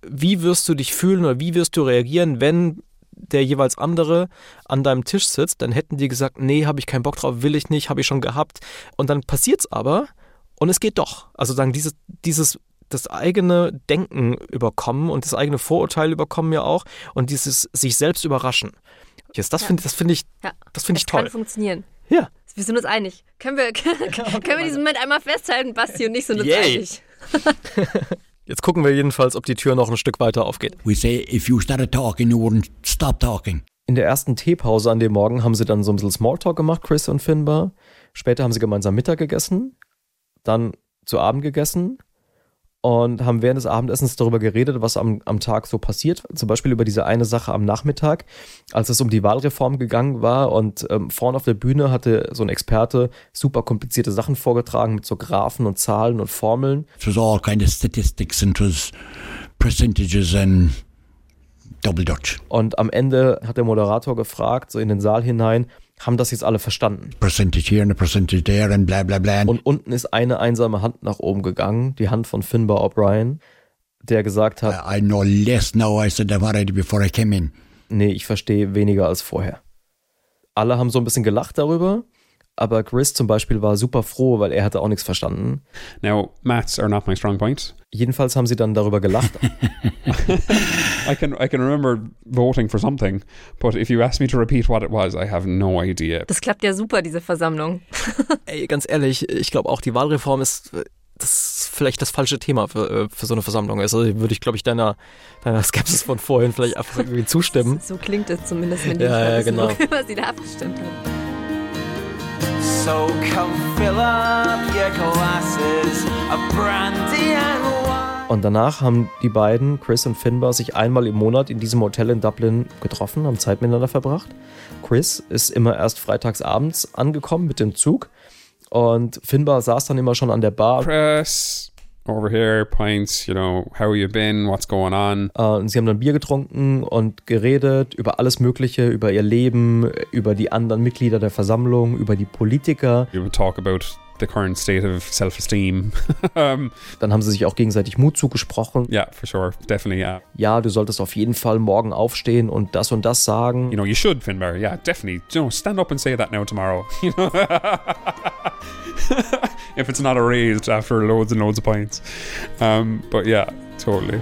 wie wirst du dich fühlen oder wie wirst du reagieren, wenn der jeweils andere an deinem Tisch sitzt, dann hätten die gesagt, nee, habe ich keinen Bock drauf, will ich nicht, habe ich schon gehabt. Und dann passiert's aber und es geht doch. Also sagen dieses, dieses das eigene Denken überkommen und das eigene Vorurteil überkommen ja auch und dieses sich selbst überraschen. Yes, das Ja. finde das finde ich, Ja. das finde ich Es toll. kann funktionieren. Ja. Wir sind uns einig. Können wir, [LAUGHS] können wir [LAUGHS] diesen Moment einmal festhalten? Basti und ich sind uns Yay. einig. [LAUGHS] Jetzt gucken wir jedenfalls, ob die Tür noch ein Stück weiter aufgeht. We say if you started talking, you wouldn't stop talking. In der ersten Teepause an dem Morgen haben sie dann so ein bisschen Smalltalk gemacht, Chris und Finbar. Später haben sie gemeinsam Mittag gegessen, dann zu Abend gegessen und haben während des Abendessens darüber geredet, was am, am Tag so passiert. Zum Beispiel über diese eine Sache am Nachmittag, als es um die Wahlreform gegangen war und ähm, vorne auf der Bühne hatte so ein Experte super komplizierte Sachen vorgetragen mit so Graphen und Zahlen und Formeln. It was all kind of statistics and was percentages and double Dutch. Und am Ende hat der Moderator gefragt, so in den Saal hinein, haben das jetzt alle verstanden? Percentage here and a percentage there and blah blah blah. Und unten ist eine einsame Hand nach oben gegangen, die Hand von Finbar O'Brien, der gesagt hat, I know less now I said I've already before I came in. nee, ich verstehe weniger als vorher. Alle haben so ein bisschen gelacht darüber, aber Chris zum Beispiel war super froh, weil er hatte auch nichts verstanden. Now, maths are not my strong point. Jedenfalls haben sie dann darüber gelacht. [LAUGHS] I can I can remember voting for something, but if you ask me to repeat what it was, I have no idea. Das klappt ja super, diese Versammlung. [LAUGHS] Ey, ganz ehrlich, ich glaube auch, die Wahlreform ist, das vielleicht das falsche Thema für, äh, für so eine Versammlung. Also würde ich, glaube ich, deiner, deiner Skepsis von vorhin vielleicht einfach irgendwie zustimmen. So klingt es zumindest, wenn die Ja, ja, genau. [LAUGHS] worüber sie da abgestimmt haben. So come fill up your glasses of brandy and wine. Und danach haben die beiden, Chris und Finbar, sich einmal im Monat in diesem Hotel in Dublin getroffen, haben Zeit miteinander verbracht. Chris ist immer erst freitags abends angekommen mit dem Zug und Finbar saß dann immer schon an der Bar. Chris, over here, pints, you know, how you been, what's going on? Äh, Und sie haben dann Bier getrunken und geredet über alles Mögliche, über ihr Leben, über die anderen Mitglieder der Versammlung, über die Politiker. You would talk about the current state of self-esteem. [LAUGHS] um, Dann haben sie sich auch gegenseitig Mut zugesprochen. yeah, for sure, definitely, yeah. Ja, du solltest auf jeden Fall morgen aufstehen und das und das sagen. You know, you should, Finbar. Yeah, definitely. You know, stand up and say that now tomorrow. [LAUGHS] You know, [LAUGHS] if it's not erased after loads and loads of pints. Um, but yeah, totally.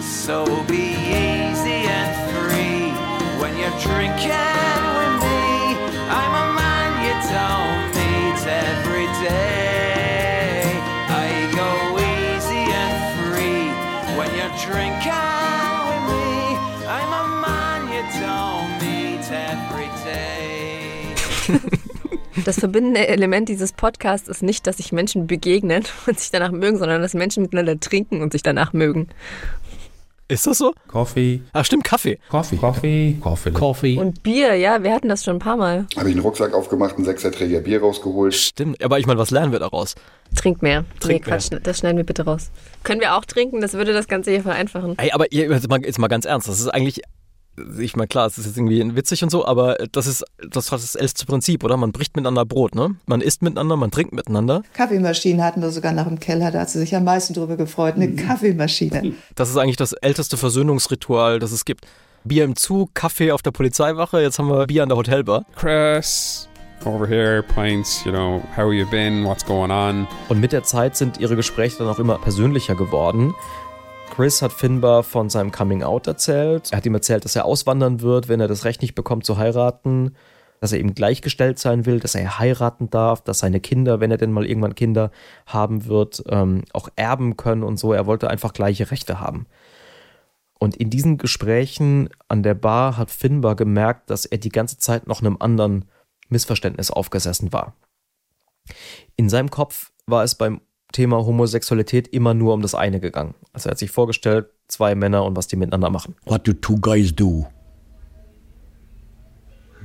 So be easy and free when you're drinking with me. I'm a man you don't meet every day. I go easy and free when you're drinking with me. I'm a man you don't meet every day. [LAUGHS] Das verbindende Element dieses Podcasts ist nicht, dass sich Menschen begegnen und sich danach mögen, sondern dass Menschen miteinander trinken und sich danach mögen. Ist das so? Coffee. Ah, stimmt, Kaffee. Coffee. Coffee. Coffee. Coffee. Und Bier, ja, wir hatten das schon ein paar Mal. Habe ich einen Rucksack aufgemacht, einen Sechserträger Bier rausgeholt. Stimmt, aber ich meine, was lernen wir daraus? Trinkt mehr. Trinkt nee, Quatsch, das schneiden wir bitte raus. Können wir auch trinken? Das würde das Ganze hier vereinfachen. Ey, aber ihr- jetzt mal, jetzt mal ganz ernst, das ist eigentlich, ich meine, klar, es ist jetzt irgendwie witzig und so, aber das ist das, das älteste Prinzip, oder? Man bricht miteinander Brot, ne? Man isst miteinander, man trinkt miteinander. Kaffeemaschine hatten wir sogar noch im Keller, da hat sie sich am meisten drüber gefreut. Eine Kaffeemaschine. [LAUGHS] Das ist eigentlich das älteste Versöhnungsritual, das es gibt. Bier im Zug, Kaffee auf der Polizeiwache, jetzt haben wir Bier an der Hotelbar. Chris, over here, pints, you know, how you been, what's going on? Und mit der Zeit sind ihre Gespräche dann auch immer persönlicher geworden. Chris hat Finbar von seinem Coming Out erzählt. Er hat ihm erzählt, dass er auswandern wird, wenn er das Recht nicht bekommt zu heiraten, dass er eben gleichgestellt sein will, dass er heiraten darf, dass seine Kinder, wenn er denn mal irgendwann Kinder haben wird, ähm, auch erben können und so. Er wollte einfach gleiche Rechte haben. Und in diesen Gesprächen an der Bar hat Finbar gemerkt, dass er die ganze Zeit noch einem anderen Missverständnis aufgesessen war. In seinem Kopf war es beim Thema Homosexualität immer nur um das eine gegangen. Also er hat sich vorgestellt, zwei Männer und was die miteinander machen. What do two guys do?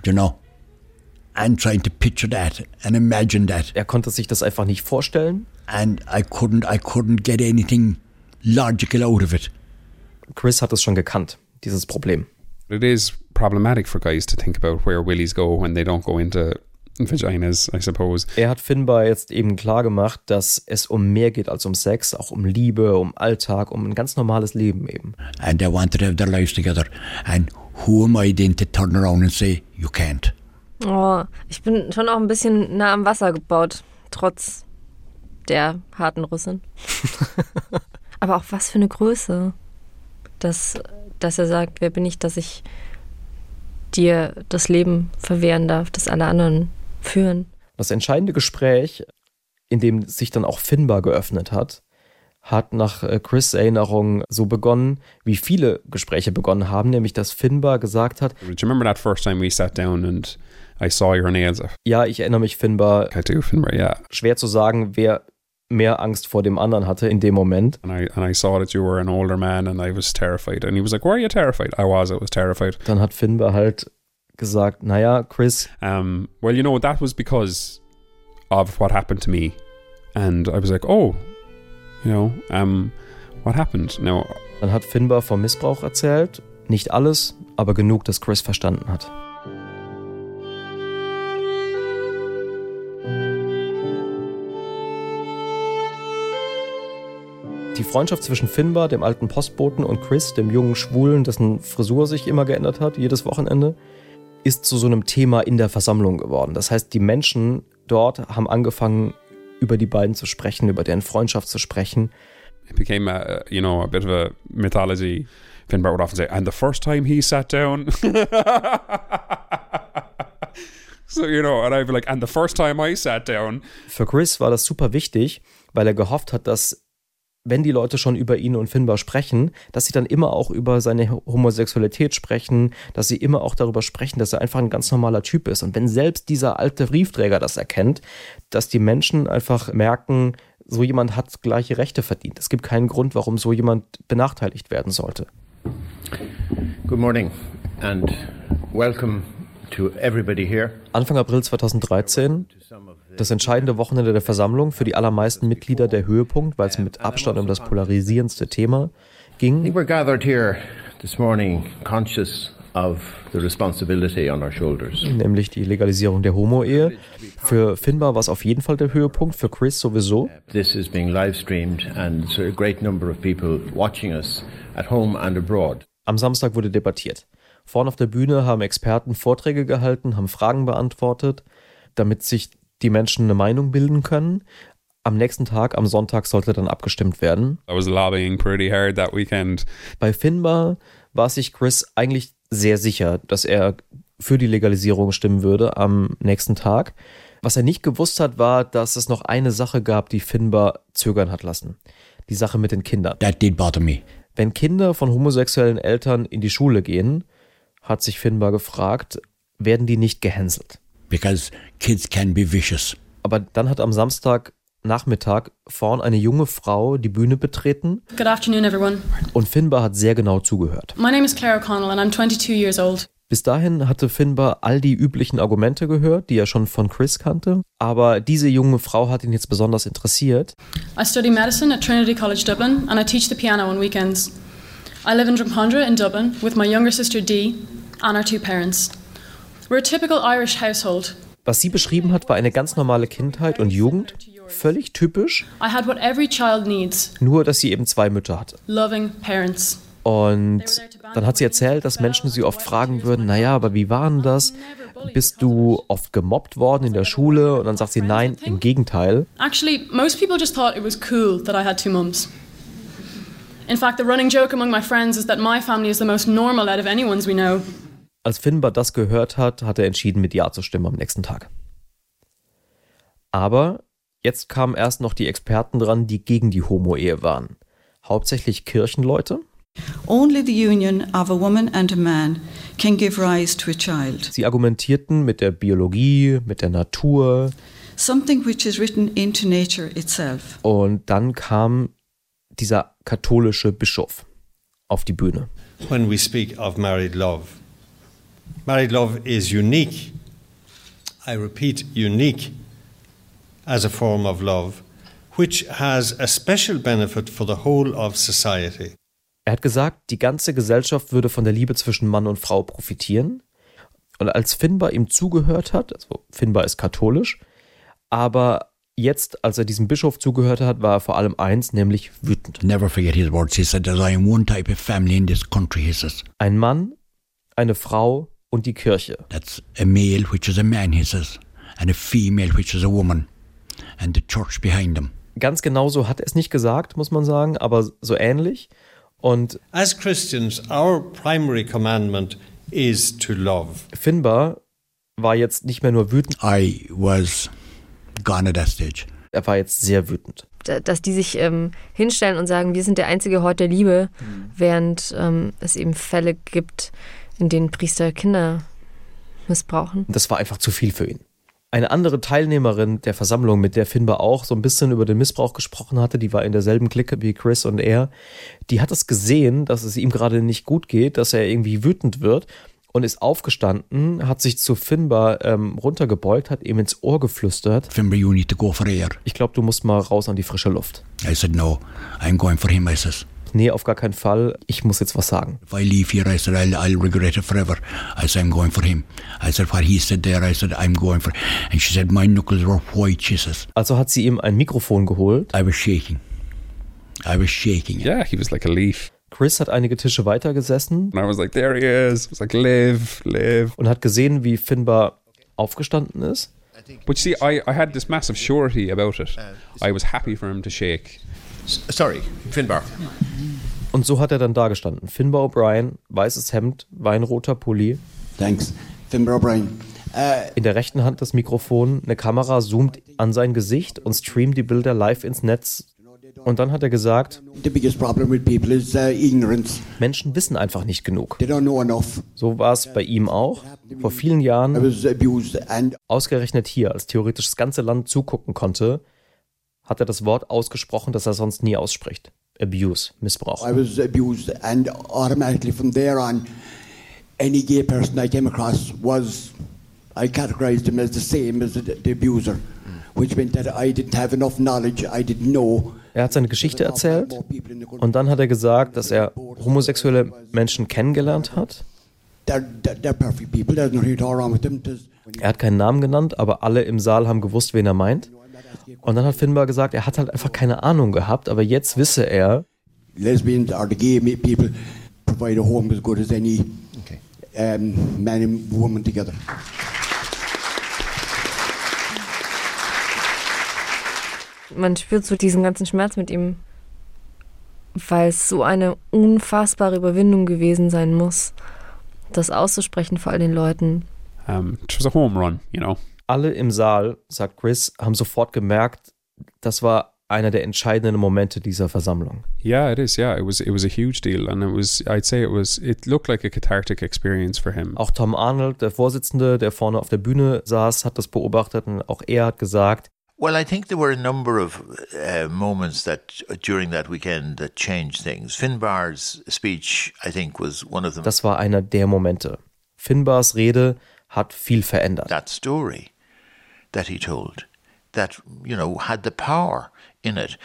You know? I'm trying to picture that and imagine that. Er konnte sich das einfach nicht vorstellen. And I couldn't I couldn't get anything logical out of it. Chris hat es schon gekannt, dieses Problem. It is problematic for guys to think about where willies go when they don't go into vaginas, I suppose. Er hat Finbar jetzt eben klar gemacht, dass es um mehr geht als um Sex, auch um Liebe, um Alltag, um ein ganz normales Leben eben. And they wanted to have their lives together. And who am I then to turn around and say, you can't? Oh, ich bin schon auch ein bisschen nah am Wasser gebaut, trotz der harten Russin. [LAUGHS] Aber auch was für eine Größe, dass, dass er sagt, wer bin ich, dass ich dir das Leben verwehren darf, das alle anderen führen. Das entscheidende Gespräch, in dem sich dann auch Finbar geöffnet hat, hat nach äh, Chris Erinnerung so begonnen, wie viele Gespräche begonnen haben, nämlich dass Finbar gesagt hat, Do you remember that first time we sat down and I saw your nails? ja, ich erinnere mich, Finbar, I do, Finbar, yeah. schwer zu sagen, wer mehr Angst vor dem anderen hatte in dem Moment. And I, and I saw that you were an older man and I was terrified. And he was like, Why are you terrified? I was, I was terrified. Dann hat Finbar halt gesagt, naja, Chris, Um, well, you know, that was because of what happened to me. And I was like, Oh, you know, um, what happened? No, dann hat Finbar vom Missbrauch erzählt. Nicht alles, aber genug, dass Chris verstanden hat. Die Freundschaft zwischen Finbar, dem alten Postboten, und Chris, dem jungen Schwulen, dessen Frisur sich immer geändert hat, jedes Wochenende, ist zu so einem Thema in der Versammlung geworden. Das heißt, die Menschen dort haben angefangen, über die beiden zu sprechen, über deren Freundschaft zu sprechen. it became a, you know, a bit of a mythology. Finbar would often say, And the first time he sat down. [LAUGHS] so, you know, and I'd be like, And the first time I sat down. Für Chris war das super wichtig, weil er gehofft hat, dass wenn die Leute schon über ihn und Finbar sprechen, dass sie dann immer auch über seine Homosexualität sprechen, dass sie immer auch darüber sprechen, dass er einfach ein ganz normaler Typ ist. Und wenn selbst dieser alte Briefträger das erkennt, dass die Menschen einfach merken, so jemand hat gleiche Rechte verdient. Es gibt keinen Grund, warum so jemand benachteiligt werden sollte. Good morning and welcome to everybody here. Anfang April 2013, das entscheidende Wochenende der Versammlung, für die allermeisten Mitglieder der Höhepunkt, weil es mit Abstand um das polarisierendste Thema ging. we're gathered here this morning conscious nämlich die Legalisierung der Homo-Ehe. Für Finbar war es auf jeden Fall der Höhepunkt, für Chris sowieso. This is being live streamed and a great number of people watching us at home and abroad. Am Samstag wurde debattiert. Vorne auf der Bühne haben Experten Vorträge gehalten, haben Fragen beantwortet, damit sich die Menschen eine Meinung bilden können. Am nächsten Tag, am Sonntag, sollte dann abgestimmt werden. I was lobbying pretty hard that weekend. Bei Finbar war sich Chris eigentlich sehr sicher, dass er für die Legalisierung stimmen würde am nächsten Tag. Was er nicht gewusst hat, war, dass es noch eine Sache gab, die Finbar zögern hat lassen. Die Sache mit den Kindern. That did bother me. Wenn Kinder von homosexuellen Eltern in die Schule gehen, hat sich Finbar gefragt, werden die nicht gehänselt? Because kids can be vicious. Aber dann hat am Samstag Nachmittag vorn eine junge Frau die Bühne betreten Good afternoon, everyone. und Finbar hat sehr genau zugehört. My name is Claire O'Connell, and I'm 22 years old. Bis dahin hatte Finbar all die üblichen Argumente gehört, die er schon von Chris kannte, aber diese junge Frau hat ihn jetzt besonders interessiert. I study medicine at Trinity College Dublin, and I teach the piano on weekends. I live in Drumcondra in Dublin with my younger sister Dee and our two parents. Was sie beschrieben hat, war eine ganz normale Kindheit und Jugend, völlig typisch, I had what every child needs nur dass sie eben zwei Mütter hatte. loving parents. Und dann hat sie erzählt, dass Menschen sie oft fragen würden, naja, aber wie war denn das? Bist du oft gemobbt worden in der Schule? Und dann sagt sie, nein, im Gegenteil. Actually, most people just thought it was cool that I had two mums. In fact, the running joke among my friends is that my family is the most normal out of anyone's we know. Als Finbar das gehört hat, hat er entschieden, mit Ja zu stimmen am nächsten Tag. Aber jetzt kamen erst noch die Experten dran, die gegen die Homo-Ehe waren. Hauptsächlich Kirchenleute. Only the union of a woman and a man can give rise to a child. Sie argumentierten mit der Biologie, mit der Natur. Something which is written into nature itself. Und dann kam dieser katholische Bischof auf die Bühne. when we speak of married love. Married love is unique, I repeat, unique as a form of love, which has a special benefit for the whole of society. Er hat gesagt, die ganze Gesellschaft würde von der Liebe zwischen Mann und Frau profitieren. Und als Finbar ihm zugehört hat, also Finbar ist katholisch, aber jetzt, als er diesem Bischof zugehört hat, war er vor allem eins, nämlich wütend. Never forget his words. He said, There's only one type of family in this country, he says. Ein Mann, eine Frau und die Kirche. That's a male, which is a man, he says, and a female, which is a woman, and the church behind them. Ganz genauso hat er es nicht gesagt, muss man sagen, aber so ähnlich. Und As Christians, our primary commandment is to love. Finbar war jetzt nicht mehr nur wütend. I was gone at that stage. Er war jetzt sehr wütend. Da- Dass die sich ähm, hinstellen und sagen, wir sind der einzige Hort der Liebe, während ähm, es eben Fälle gibt, in denen Priester Kinder missbrauchen. Das war einfach zu viel für ihn. Eine andere Teilnehmerin der Versammlung, mit der Finbar auch so ein bisschen über den Missbrauch gesprochen hatte, die war in derselben Clique wie Chris und er, die hat es gesehen, dass es ihm gerade nicht gut geht, dass er irgendwie wütend wird und ist aufgestanden, hat sich zu Finbar ähm, runtergebeugt, hat ihm ins Ohr geflüstert. Finbar, you need to go for air. Ich glaube, du musst mal raus an die frische Luft. I said, No, I'm going for him, I says. Nee, auf gar keinen Fall. Ich muss jetzt was sagen. If I leave here, I said, I'll, I'll regret it forever. I said, I'm going for him. I said, what he said there, I said, I'm going for And she said, my knuckles were white, she says. Also hat sie ihm ein Mikrofon geholt. I was shaking. I was shaking. Yeah, he was like a leaf. Chris hat einige Tische weiter gesessen. And I was like, there he is. I was like, live, live. Und hat gesehen, wie Finbar aufgestanden ist. But you see, I, I had this massive surety about it. I was happy for him to shake. Sorry, Finbar. Und so hat er dann da gestanden. Finbar O'Brien, weißes Hemd, weinroter Pulli. Thanks. Finbar O'Brien. In der rechten Hand das Mikrofon, eine Kamera zoomt an sein Gesicht und streamt die Bilder live ins Netz. Und dann hat er gesagt, uh. Menschen wissen einfach nicht genug. They don't know enough. So war es bei ihm auch. Vor vielen Jahren, ausgerechnet hier, als theoretisch das ganze Land zugucken konnte, hat er das Wort ausgesprochen, das er sonst nie ausspricht. Abuse, Missbrauch. I was abused and automatically from there on, any gay person I came across was, I categorized him as the same as the, the abuser, which meant that I didn't have enough knowledge, I didn't know. Er hat seine Geschichte erzählt und dann hat er gesagt, dass er homosexuelle Menschen kennengelernt hat. Er hat keinen Namen genannt, aber alle im Saal haben gewusst, wen er meint. Und dann hat Finbar gesagt, er hat halt einfach keine Ahnung gehabt, aber jetzt wisse er, lesbians or the gay people provide a home as good as any um, man and woman together. Man spürt so diesen ganzen Schmerz mit ihm, weil es so eine unfassbare Überwindung gewesen sein muss, das auszusprechen vor all den Leuten. Um, it was a home run, you know. Alle im Saal, sagt Chris, haben sofort gemerkt, das war einer der entscheidenden Momente dieser Versammlung. Yeah, it is. Yeah, it was. It was a huge deal, and it was. I'd say it was. It looked like a cathartic experience for him. Auch Tom Arnold, der Vorsitzende, der vorne auf der Bühne saß, hat das beobachtet und auch er hat gesagt, Well, I think there were a number of uh, moments that uh, during that weekend that changed things. Finbar's speech, I think, was one of them. das war einer der Momente. Finbars Rede hat viel verändert. that story that he told, that you know had the power in it,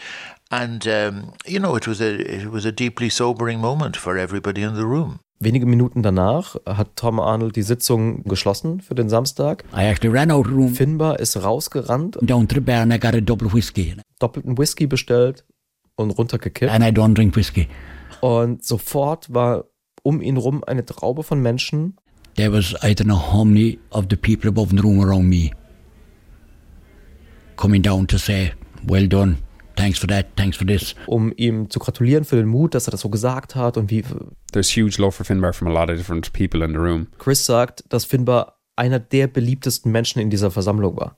and um, you know it was a it was a deeply sobering moment for everybody in the room. Wenige Minuten danach hat Tom Arnold die Sitzung geschlossen für den Samstag. I actually ran out of room, Finbar ist rausgerannt, down to the bar, and I got a double whiskey. doppelten Whisky bestellt und runtergekippt. And I don't drink whiskey. Und sofort war um ihn rum eine Traube von Menschen. There was I don't know how many of the people above the room around me coming down to say, "Well done, thanks for that, thanks for this." um ihm zu gratulieren für den Mut, dass er das so gesagt hat und wie There's huge love for Finbar from a lot of different people in the room. Chris sagt, dass Finbar einer der beliebtesten Menschen in dieser Versammlung war.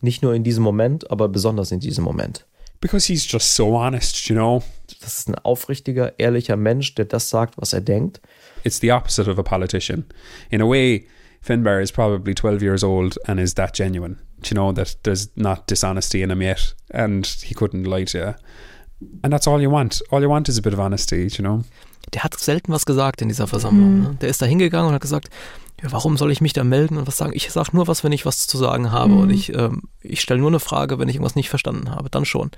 Nicht nur in diesem Moment, aber besonders in diesem Moment. Because he's just so honest, you know. Das ist ein aufrichtiger, ehrlicher Mensch, der das sagt, was er denkt. It's the opposite of a politician. In a way, Finbar is probably 12 years old and is that genuine. Do You know, that there's not dishonesty in him yet and he couldn't lie to you. And that's all you want. All you want is a bit of honesty, you know. Der hat selten was gesagt in dieser Versammlung. Mhm. Ne? Der ist da hingegangen und hat gesagt, ja, warum soll ich mich da melden und was sagen? Ich sage nur was, wenn ich was zu sagen habe. Mhm. Und ich, ähm, ich stelle nur eine Frage, wenn ich irgendwas nicht verstanden habe. Dann schon.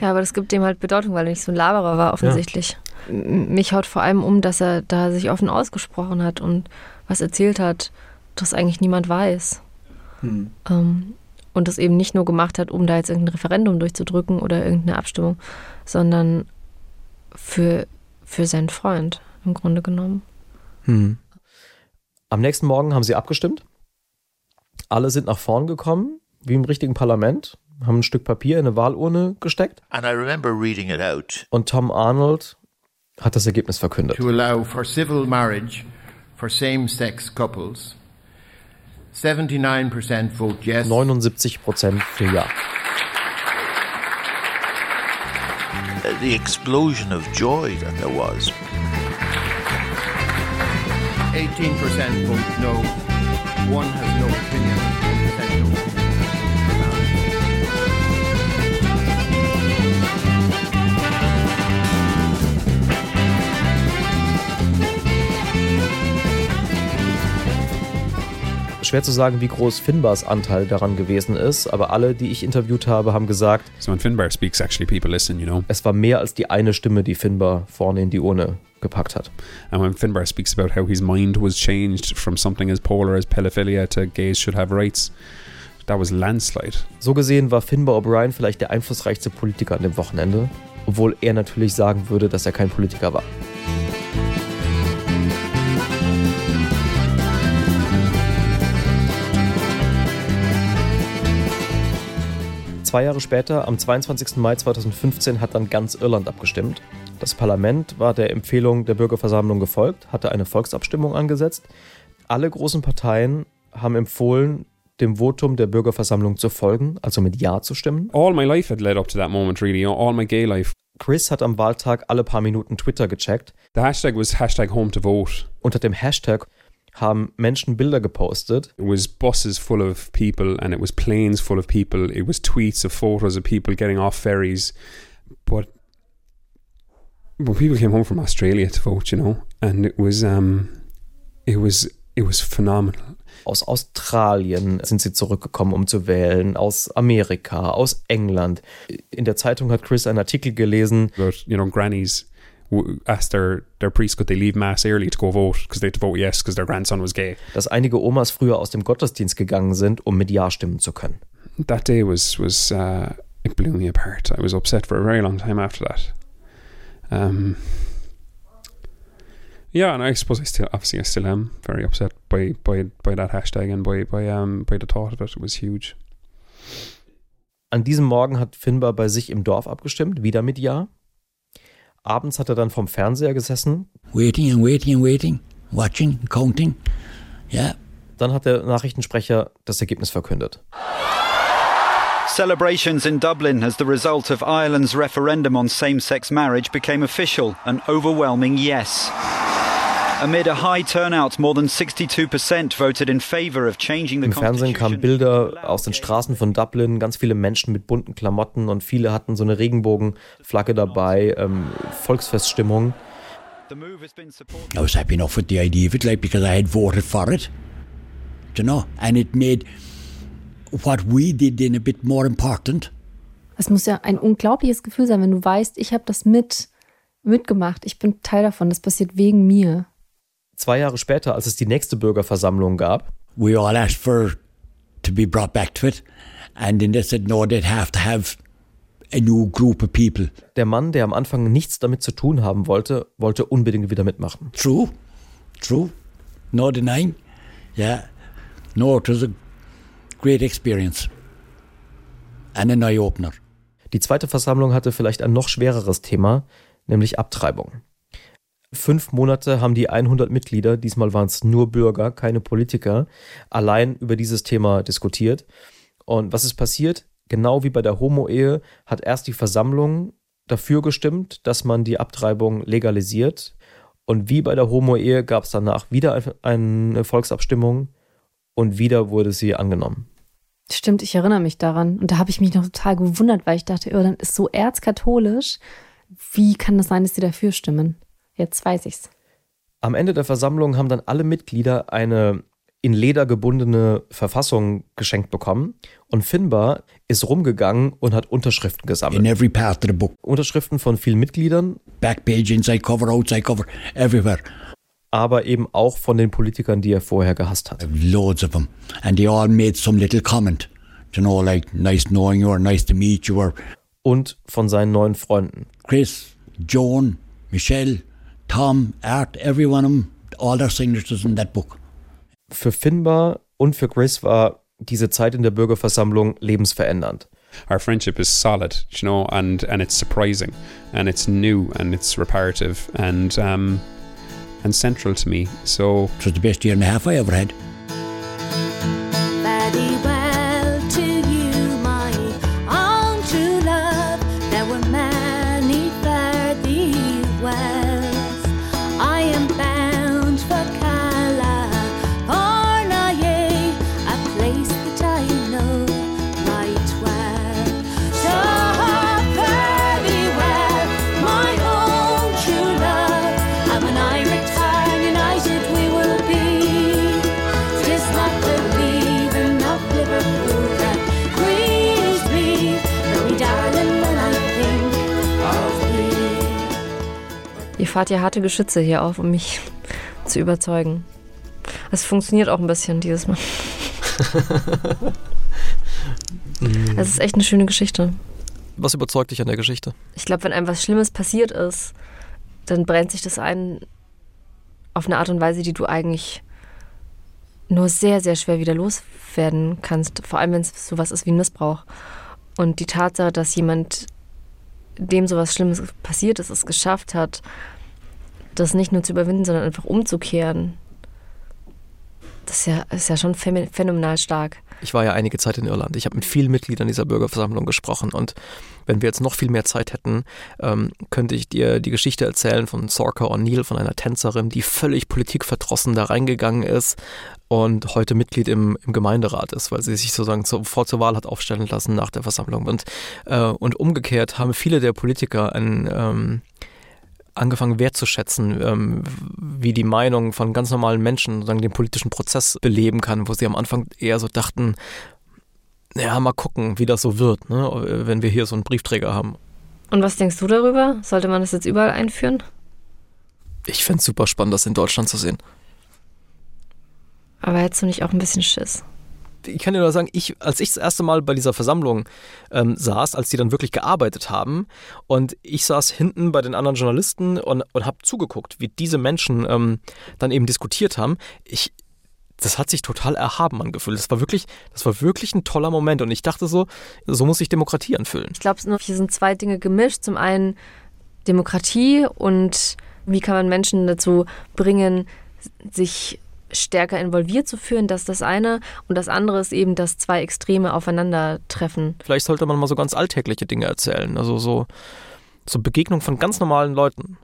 Ja, aber das gibt dem halt Bedeutung, weil er nicht so ein Laberer war, offensichtlich. M- Mich haut vor allem um, dass er da sich offen ausgesprochen hat und was erzählt hat, das eigentlich niemand weiß. Hm. Ähm, und das eben nicht nur gemacht hat, um da jetzt irgendein Referendum durchzudrücken oder irgendeine Abstimmung, sondern für, für seinen Freund im Grunde genommen. Hm. Am nächsten Morgen haben sie abgestimmt. Alle sind nach vorn gekommen, wie im richtigen Parlament, haben ein Stück Papier in eine Wahlurne gesteckt. And I remember reading it out. Und Tom Arnold hat das Ergebnis verkündet. to allow for civil marriage for same sex couples. 79% vote yes. 79 Prozent für Ja. The explosion of joy that there was. 18% vote no. One has no Schwer zu sagen, wie groß Finbars Anteil daran gewesen ist, aber alle, die ich interviewt habe, haben gesagt, So when Finbar speaks, actually people listen, you know. es war mehr als die eine Stimme, die Finbar vorne in die Urne gepackt hat. And when Finbar speaks about how his mind was changed from something as polar as pedophilia to gays should have rights, that was landslide. So gesehen war Finbar O'Brien vielleicht der einflussreichste Politiker an dem Wochenende, obwohl er natürlich sagen würde, dass er kein Politiker war. Zwei Jahre später, am 22. Mai 2015, hat dann ganz Irland abgestimmt. Das Parlament war der Empfehlung der Bürgerversammlung gefolgt, hatte eine Volksabstimmung angesetzt. Alle großen Parteien haben empfohlen, dem Votum der Bürgerversammlung zu folgen, also mit Ja zu stimmen. All my life had led up to that moment, really. All my gay life. Chris hat am Wahltag alle paar Minuten Twitter gecheckt. The hashtag was hashtag home to vote. Unter dem Hashtag haben Menschen Bilder gepostet. It was buses full of people and it was planes full of people. It was tweets of photos of people getting off ferries. But but people came home from Australia to vote, you know, and it was um it was it was phenomenal. Aus Australien sind sie zurückgekommen, um zu wählen, aus Amerika, aus England. In der Zeitung hat Chris einen Artikel gelesen, About, you know, grannies asked their, their priest could they leave mass early to go vote because they had to vote yes because their grandson was gay. dass einige Omas früher aus dem Gottesdienst gegangen sind, um mit Ja stimmen zu können. That day was was uh, it blew me apart. I was upset for a very long time after that. Um, yeah, and I suppose I still obviously I still am very upset by by by that hashtag and by by um by the thought of it. It was huge. An diesem Morgen hat Finbar bei sich im Dorf abgestimmt, wieder mit Ja. Abends hat er dann vom Fernseher gesessen. Waiting and waiting and waiting, watching, counting. Yeah. Dann hat der Nachrichtensprecher das Ergebnis verkündet. Celebrations in Dublin as the result of Ireland's referendum on same sex marriage became official, an overwhelming yes. Amid a high turnout, more than 62% voted in favour of changing the Im Fernsehen kamen Bilder aus den Straßen von Dublin, ganz viele Menschen mit bunten Klamotten und viele hatten so eine Regenbogenflagge dabei, ähm, Volksfeststimmung. I was happy enough with the idea of it, like because I had voted for it. You know? And it made what we did then a bit more important. Es muss ja ein unglaubliches Gefühl sein, wenn du weißt, ich habe das mit mitgemacht, ich bin Teil davon, das passiert wegen mir. Zwei Jahre später, als es die nächste Bürgerversammlung gab, We all asked for to be brought back to it, and then they said no, they'd have to have a new group of people. der Mann, der am Anfang nichts damit zu tun haben wollte, wollte unbedingt wieder mitmachen. True, true, no denying. Yeah, no, it was a great experience and an eye opener. Die zweite Versammlung hatte vielleicht ein noch schwereres Thema, nämlich Abtreibung. Fünf Monate haben die 100 Mitglieder, diesmal waren es nur Bürger, keine Politiker, allein über dieses Thema diskutiert. Und was ist passiert? Genau wie bei der Homo-Ehe hat erst die Versammlung dafür gestimmt, dass man die Abtreibung legalisiert. Und wie bei der Homo-Ehe gab es danach wieder ein- eine Volksabstimmung und wieder wurde sie angenommen. Stimmt, ich erinnere mich daran. Und da habe ich mich noch total gewundert, weil ich dachte, Irland ist so erzkatholisch. Wie kann das sein, dass sie dafür stimmen? Jetzt weiß ich's. Am Ende der Versammlung haben dann alle Mitglieder eine in Leder gebundene Verfassung geschenkt bekommen und Finbar ist rumgegangen und hat Unterschriften gesammelt. In every part of the book, Unterschriften von vielen Mitgliedern, back page, inside cover, outside cover, everywhere. aber eben auch von den Politikern, die er vorher gehasst hat. Loads of them. And they all made some little comment. You know, like, nice knowing you or nice to meet you or Und von seinen neuen Freunden. Chris, Joan, Michelle, Tom, Art, every one of them, all their signatures in that book. Für Finbar und für Chris war diese Zeit in der Bürgerversammlung lebensverändernd. Our friendship is solid, you know, and, and it's surprising, and it's new, and it's reparative, and um, and central to me. So it was the best year and a half I ever had. Ihr fahrt ja harte Geschütze hier auf, um mich [LAUGHS] zu überzeugen. Es funktioniert auch ein bisschen dieses Mal. [LAUGHS] Es ist echt eine schöne Geschichte. Was überzeugt dich an der Geschichte? Ich glaube, wenn einem was Schlimmes passiert ist, dann brennt sich das ein auf eine Art und Weise, die du eigentlich nur sehr, sehr schwer wieder loswerden kannst. Vor allem, wenn es sowas ist wie ein Missbrauch. Und die Tatsache, dass jemand, dem sowas Schlimmes passiert ist, es geschafft hat, das nicht nur zu überwinden, sondern einfach umzukehren, das ist ja, ist ja schon phänomen- phänomenal stark. Ich war ja einige Zeit in Irland. Ich habe mit vielen Mitgliedern dieser Bürgerversammlung gesprochen. Und wenn wir jetzt noch viel mehr Zeit hätten, ähm, könnte ich dir die Geschichte erzählen von Sorka O'Neill, von einer Tänzerin, die völlig politikverdrossen da reingegangen ist und heute Mitglied im, im Gemeinderat ist, weil sie sich sozusagen sofort zur Wahl hat aufstellen lassen nach der Versammlung. Und, äh, und umgekehrt haben viele der Politiker ein ähm, angefangen wertzuschätzen, ähm, wie die Meinung von ganz normalen Menschen sozusagen den politischen Prozess beleben kann, wo sie am Anfang eher so dachten, ja, mal gucken, wie das so wird, ne, wenn wir hier so einen Briefträger haben. Und was denkst du darüber? Sollte man das jetzt überall einführen? Ich fände es super spannend, das in Deutschland zu sehen. Aber hättest du nicht auch ein bisschen Schiss? Ich kann dir nur sagen, ich, als ich das erste Mal bei dieser Versammlung ähm, saß, als die dann wirklich gearbeitet haben, und ich saß hinten bei den anderen Journalisten und, und habe zugeguckt, wie diese Menschen ähm, dann eben diskutiert haben. Ich, das hat sich total erhaben angefühlt. Das war wirklich, das war wirklich ein toller Moment. Und ich dachte so, so muss sich Demokratie anfühlen. Ich glaube, hier sind zwei Dinge gemischt. Zum einen Demokratie und wie kann man Menschen dazu bringen, sich stärker involviert zu führen, das ist das eine. Und das andere ist eben, dass zwei Extreme aufeinandertreffen. Vielleicht sollte man mal so ganz alltägliche Dinge erzählen. Also so, so Begegnung von ganz normalen Leuten,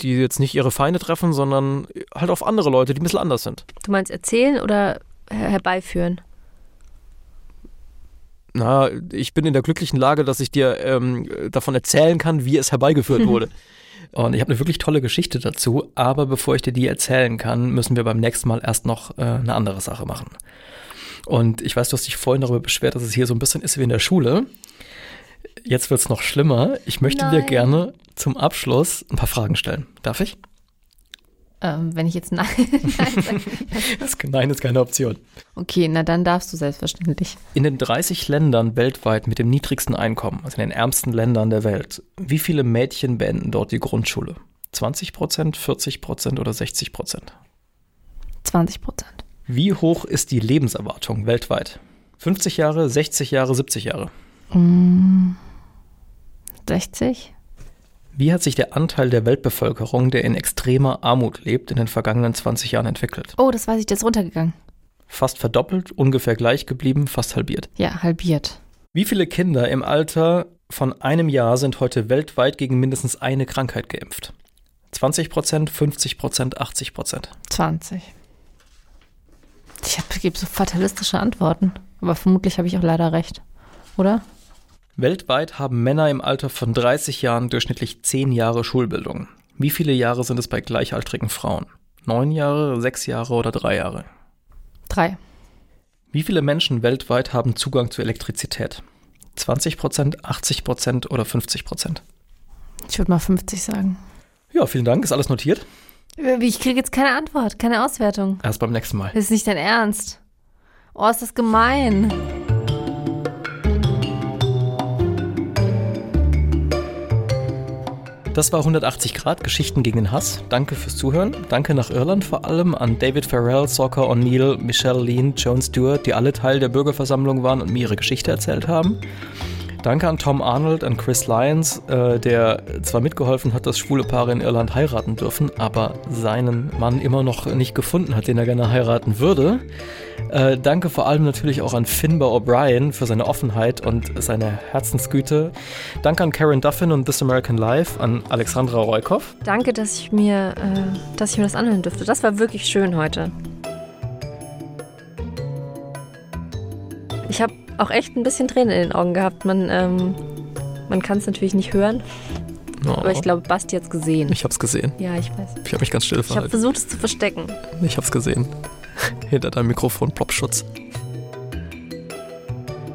die jetzt nicht ihre Feinde treffen, sondern halt auf andere Leute, die ein bisschen anders sind. Du meinst erzählen oder herbeiführen? Na, ich bin in der glücklichen Lage, dass ich dir ähm, davon erzählen kann, wie es herbeigeführt [LAUGHS] wurde. Und ich habe eine wirklich tolle Geschichte dazu, aber bevor ich dir die erzählen kann, müssen wir beim nächsten Mal erst noch äh, eine andere Sache machen. Und ich weiß, du hast dich vorhin darüber beschwert, dass es hier so ein bisschen ist wie in der Schule. Jetzt wird es noch schlimmer. Ich möchte Nein. dir gerne zum Abschluss ein paar Fragen stellen. Darf ich? Ähm, wenn ich jetzt Nein, [LAUGHS] nein sage. Das, nein ist keine Option. Okay, na dann darfst du selbstverständlich. In den 30 Ländern weltweit mit dem niedrigsten Einkommen, also in den ärmsten Ländern der Welt, wie viele Mädchen beenden dort die Grundschule? 20 Prozent, 40 Prozent oder 60 Prozent? 20 Prozent. Wie hoch ist die Lebenserwartung weltweit? 50 Jahre, 60 Jahre, 70 Jahre? Mm, 60? Wie hat sich der Anteil der Weltbevölkerung, der in extremer Armut lebt, in den vergangenen 20 Jahren entwickelt? Oh, das weiß ich, der ist runtergegangen. Fast verdoppelt, ungefähr gleich geblieben, fast halbiert. Ja, halbiert. Wie viele Kinder im Alter von einem Jahr sind heute weltweit gegen mindestens eine Krankheit geimpft? 20 Prozent, 50 Prozent, 80 Prozent? 20. Ich gebe so fatalistische Antworten. Aber vermutlich habe ich auch leider recht. Oder? Weltweit haben Männer im Alter von 30 Jahren durchschnittlich 10 Jahre Schulbildung. Wie viele Jahre sind es bei gleichaltrigen Frauen? Neun Jahre, sechs Jahre oder drei Jahre? Drei. Wie viele Menschen weltweit haben Zugang zu Elektrizität? 20 Prozent, 80 Prozent oder 50 Prozent? Ich würde mal 50 sagen. Ja, vielen Dank, ist alles notiert. Ich kriege jetzt keine Antwort, keine Auswertung. Erst beim nächsten Mal. Das ist nicht dein Ernst. Oh, ist das gemein. Das war 180 Grad Geschichten gegen den Hass. Danke fürs Zuhören. Danke nach Irland vor allem an David Farrell, Soccer O'Neill, Michelle Lean, Joan Stewart, die alle Teil der Bürgerversammlung waren und mir ihre Geschichte erzählt haben. Danke an Tom Arnold, an Chris Lyons, äh, der zwar mitgeholfen hat, dass schwule Paare in Irland heiraten dürfen, aber seinen Mann immer noch nicht gefunden hat, den er gerne heiraten würde. Äh, danke vor allem natürlich auch an Finbar O'Brien für seine Offenheit und seine Herzensgüte. Danke an Karen Duffin und This American Life, an Alexandra Roykov. Danke, dass ich mir, äh, dass ich mir das anhören durfte. Das war wirklich schön heute. Ich habe auch echt ein bisschen Tränen in den Augen gehabt. Man, ähm, man kann es natürlich nicht hören. Oh. Aber ich glaube, Basti hat es gesehen. Ich hab's gesehen. Ja, ich weiß. Ich habe mich ganz still Ich habe verhalten. versucht, es zu verstecken. Ich hab's gesehen. [LAUGHS] Hinter deinem Mikrofon Plopschutz.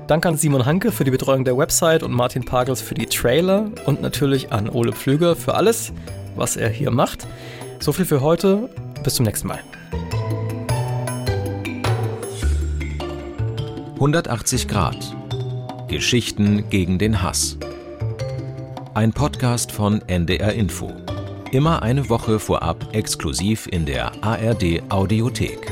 Danke an Simon Hanke für die Betreuung der Website und Martin Pagels für die Trailer und natürlich an Ole Pflüger für alles, was er hier macht. So viel für heute. Bis zum nächsten Mal. 180 Grad. Geschichten gegen den Hass. Ein Podcast von NDR Info. Immer eine Woche vorab exklusiv in der ARD Audiothek.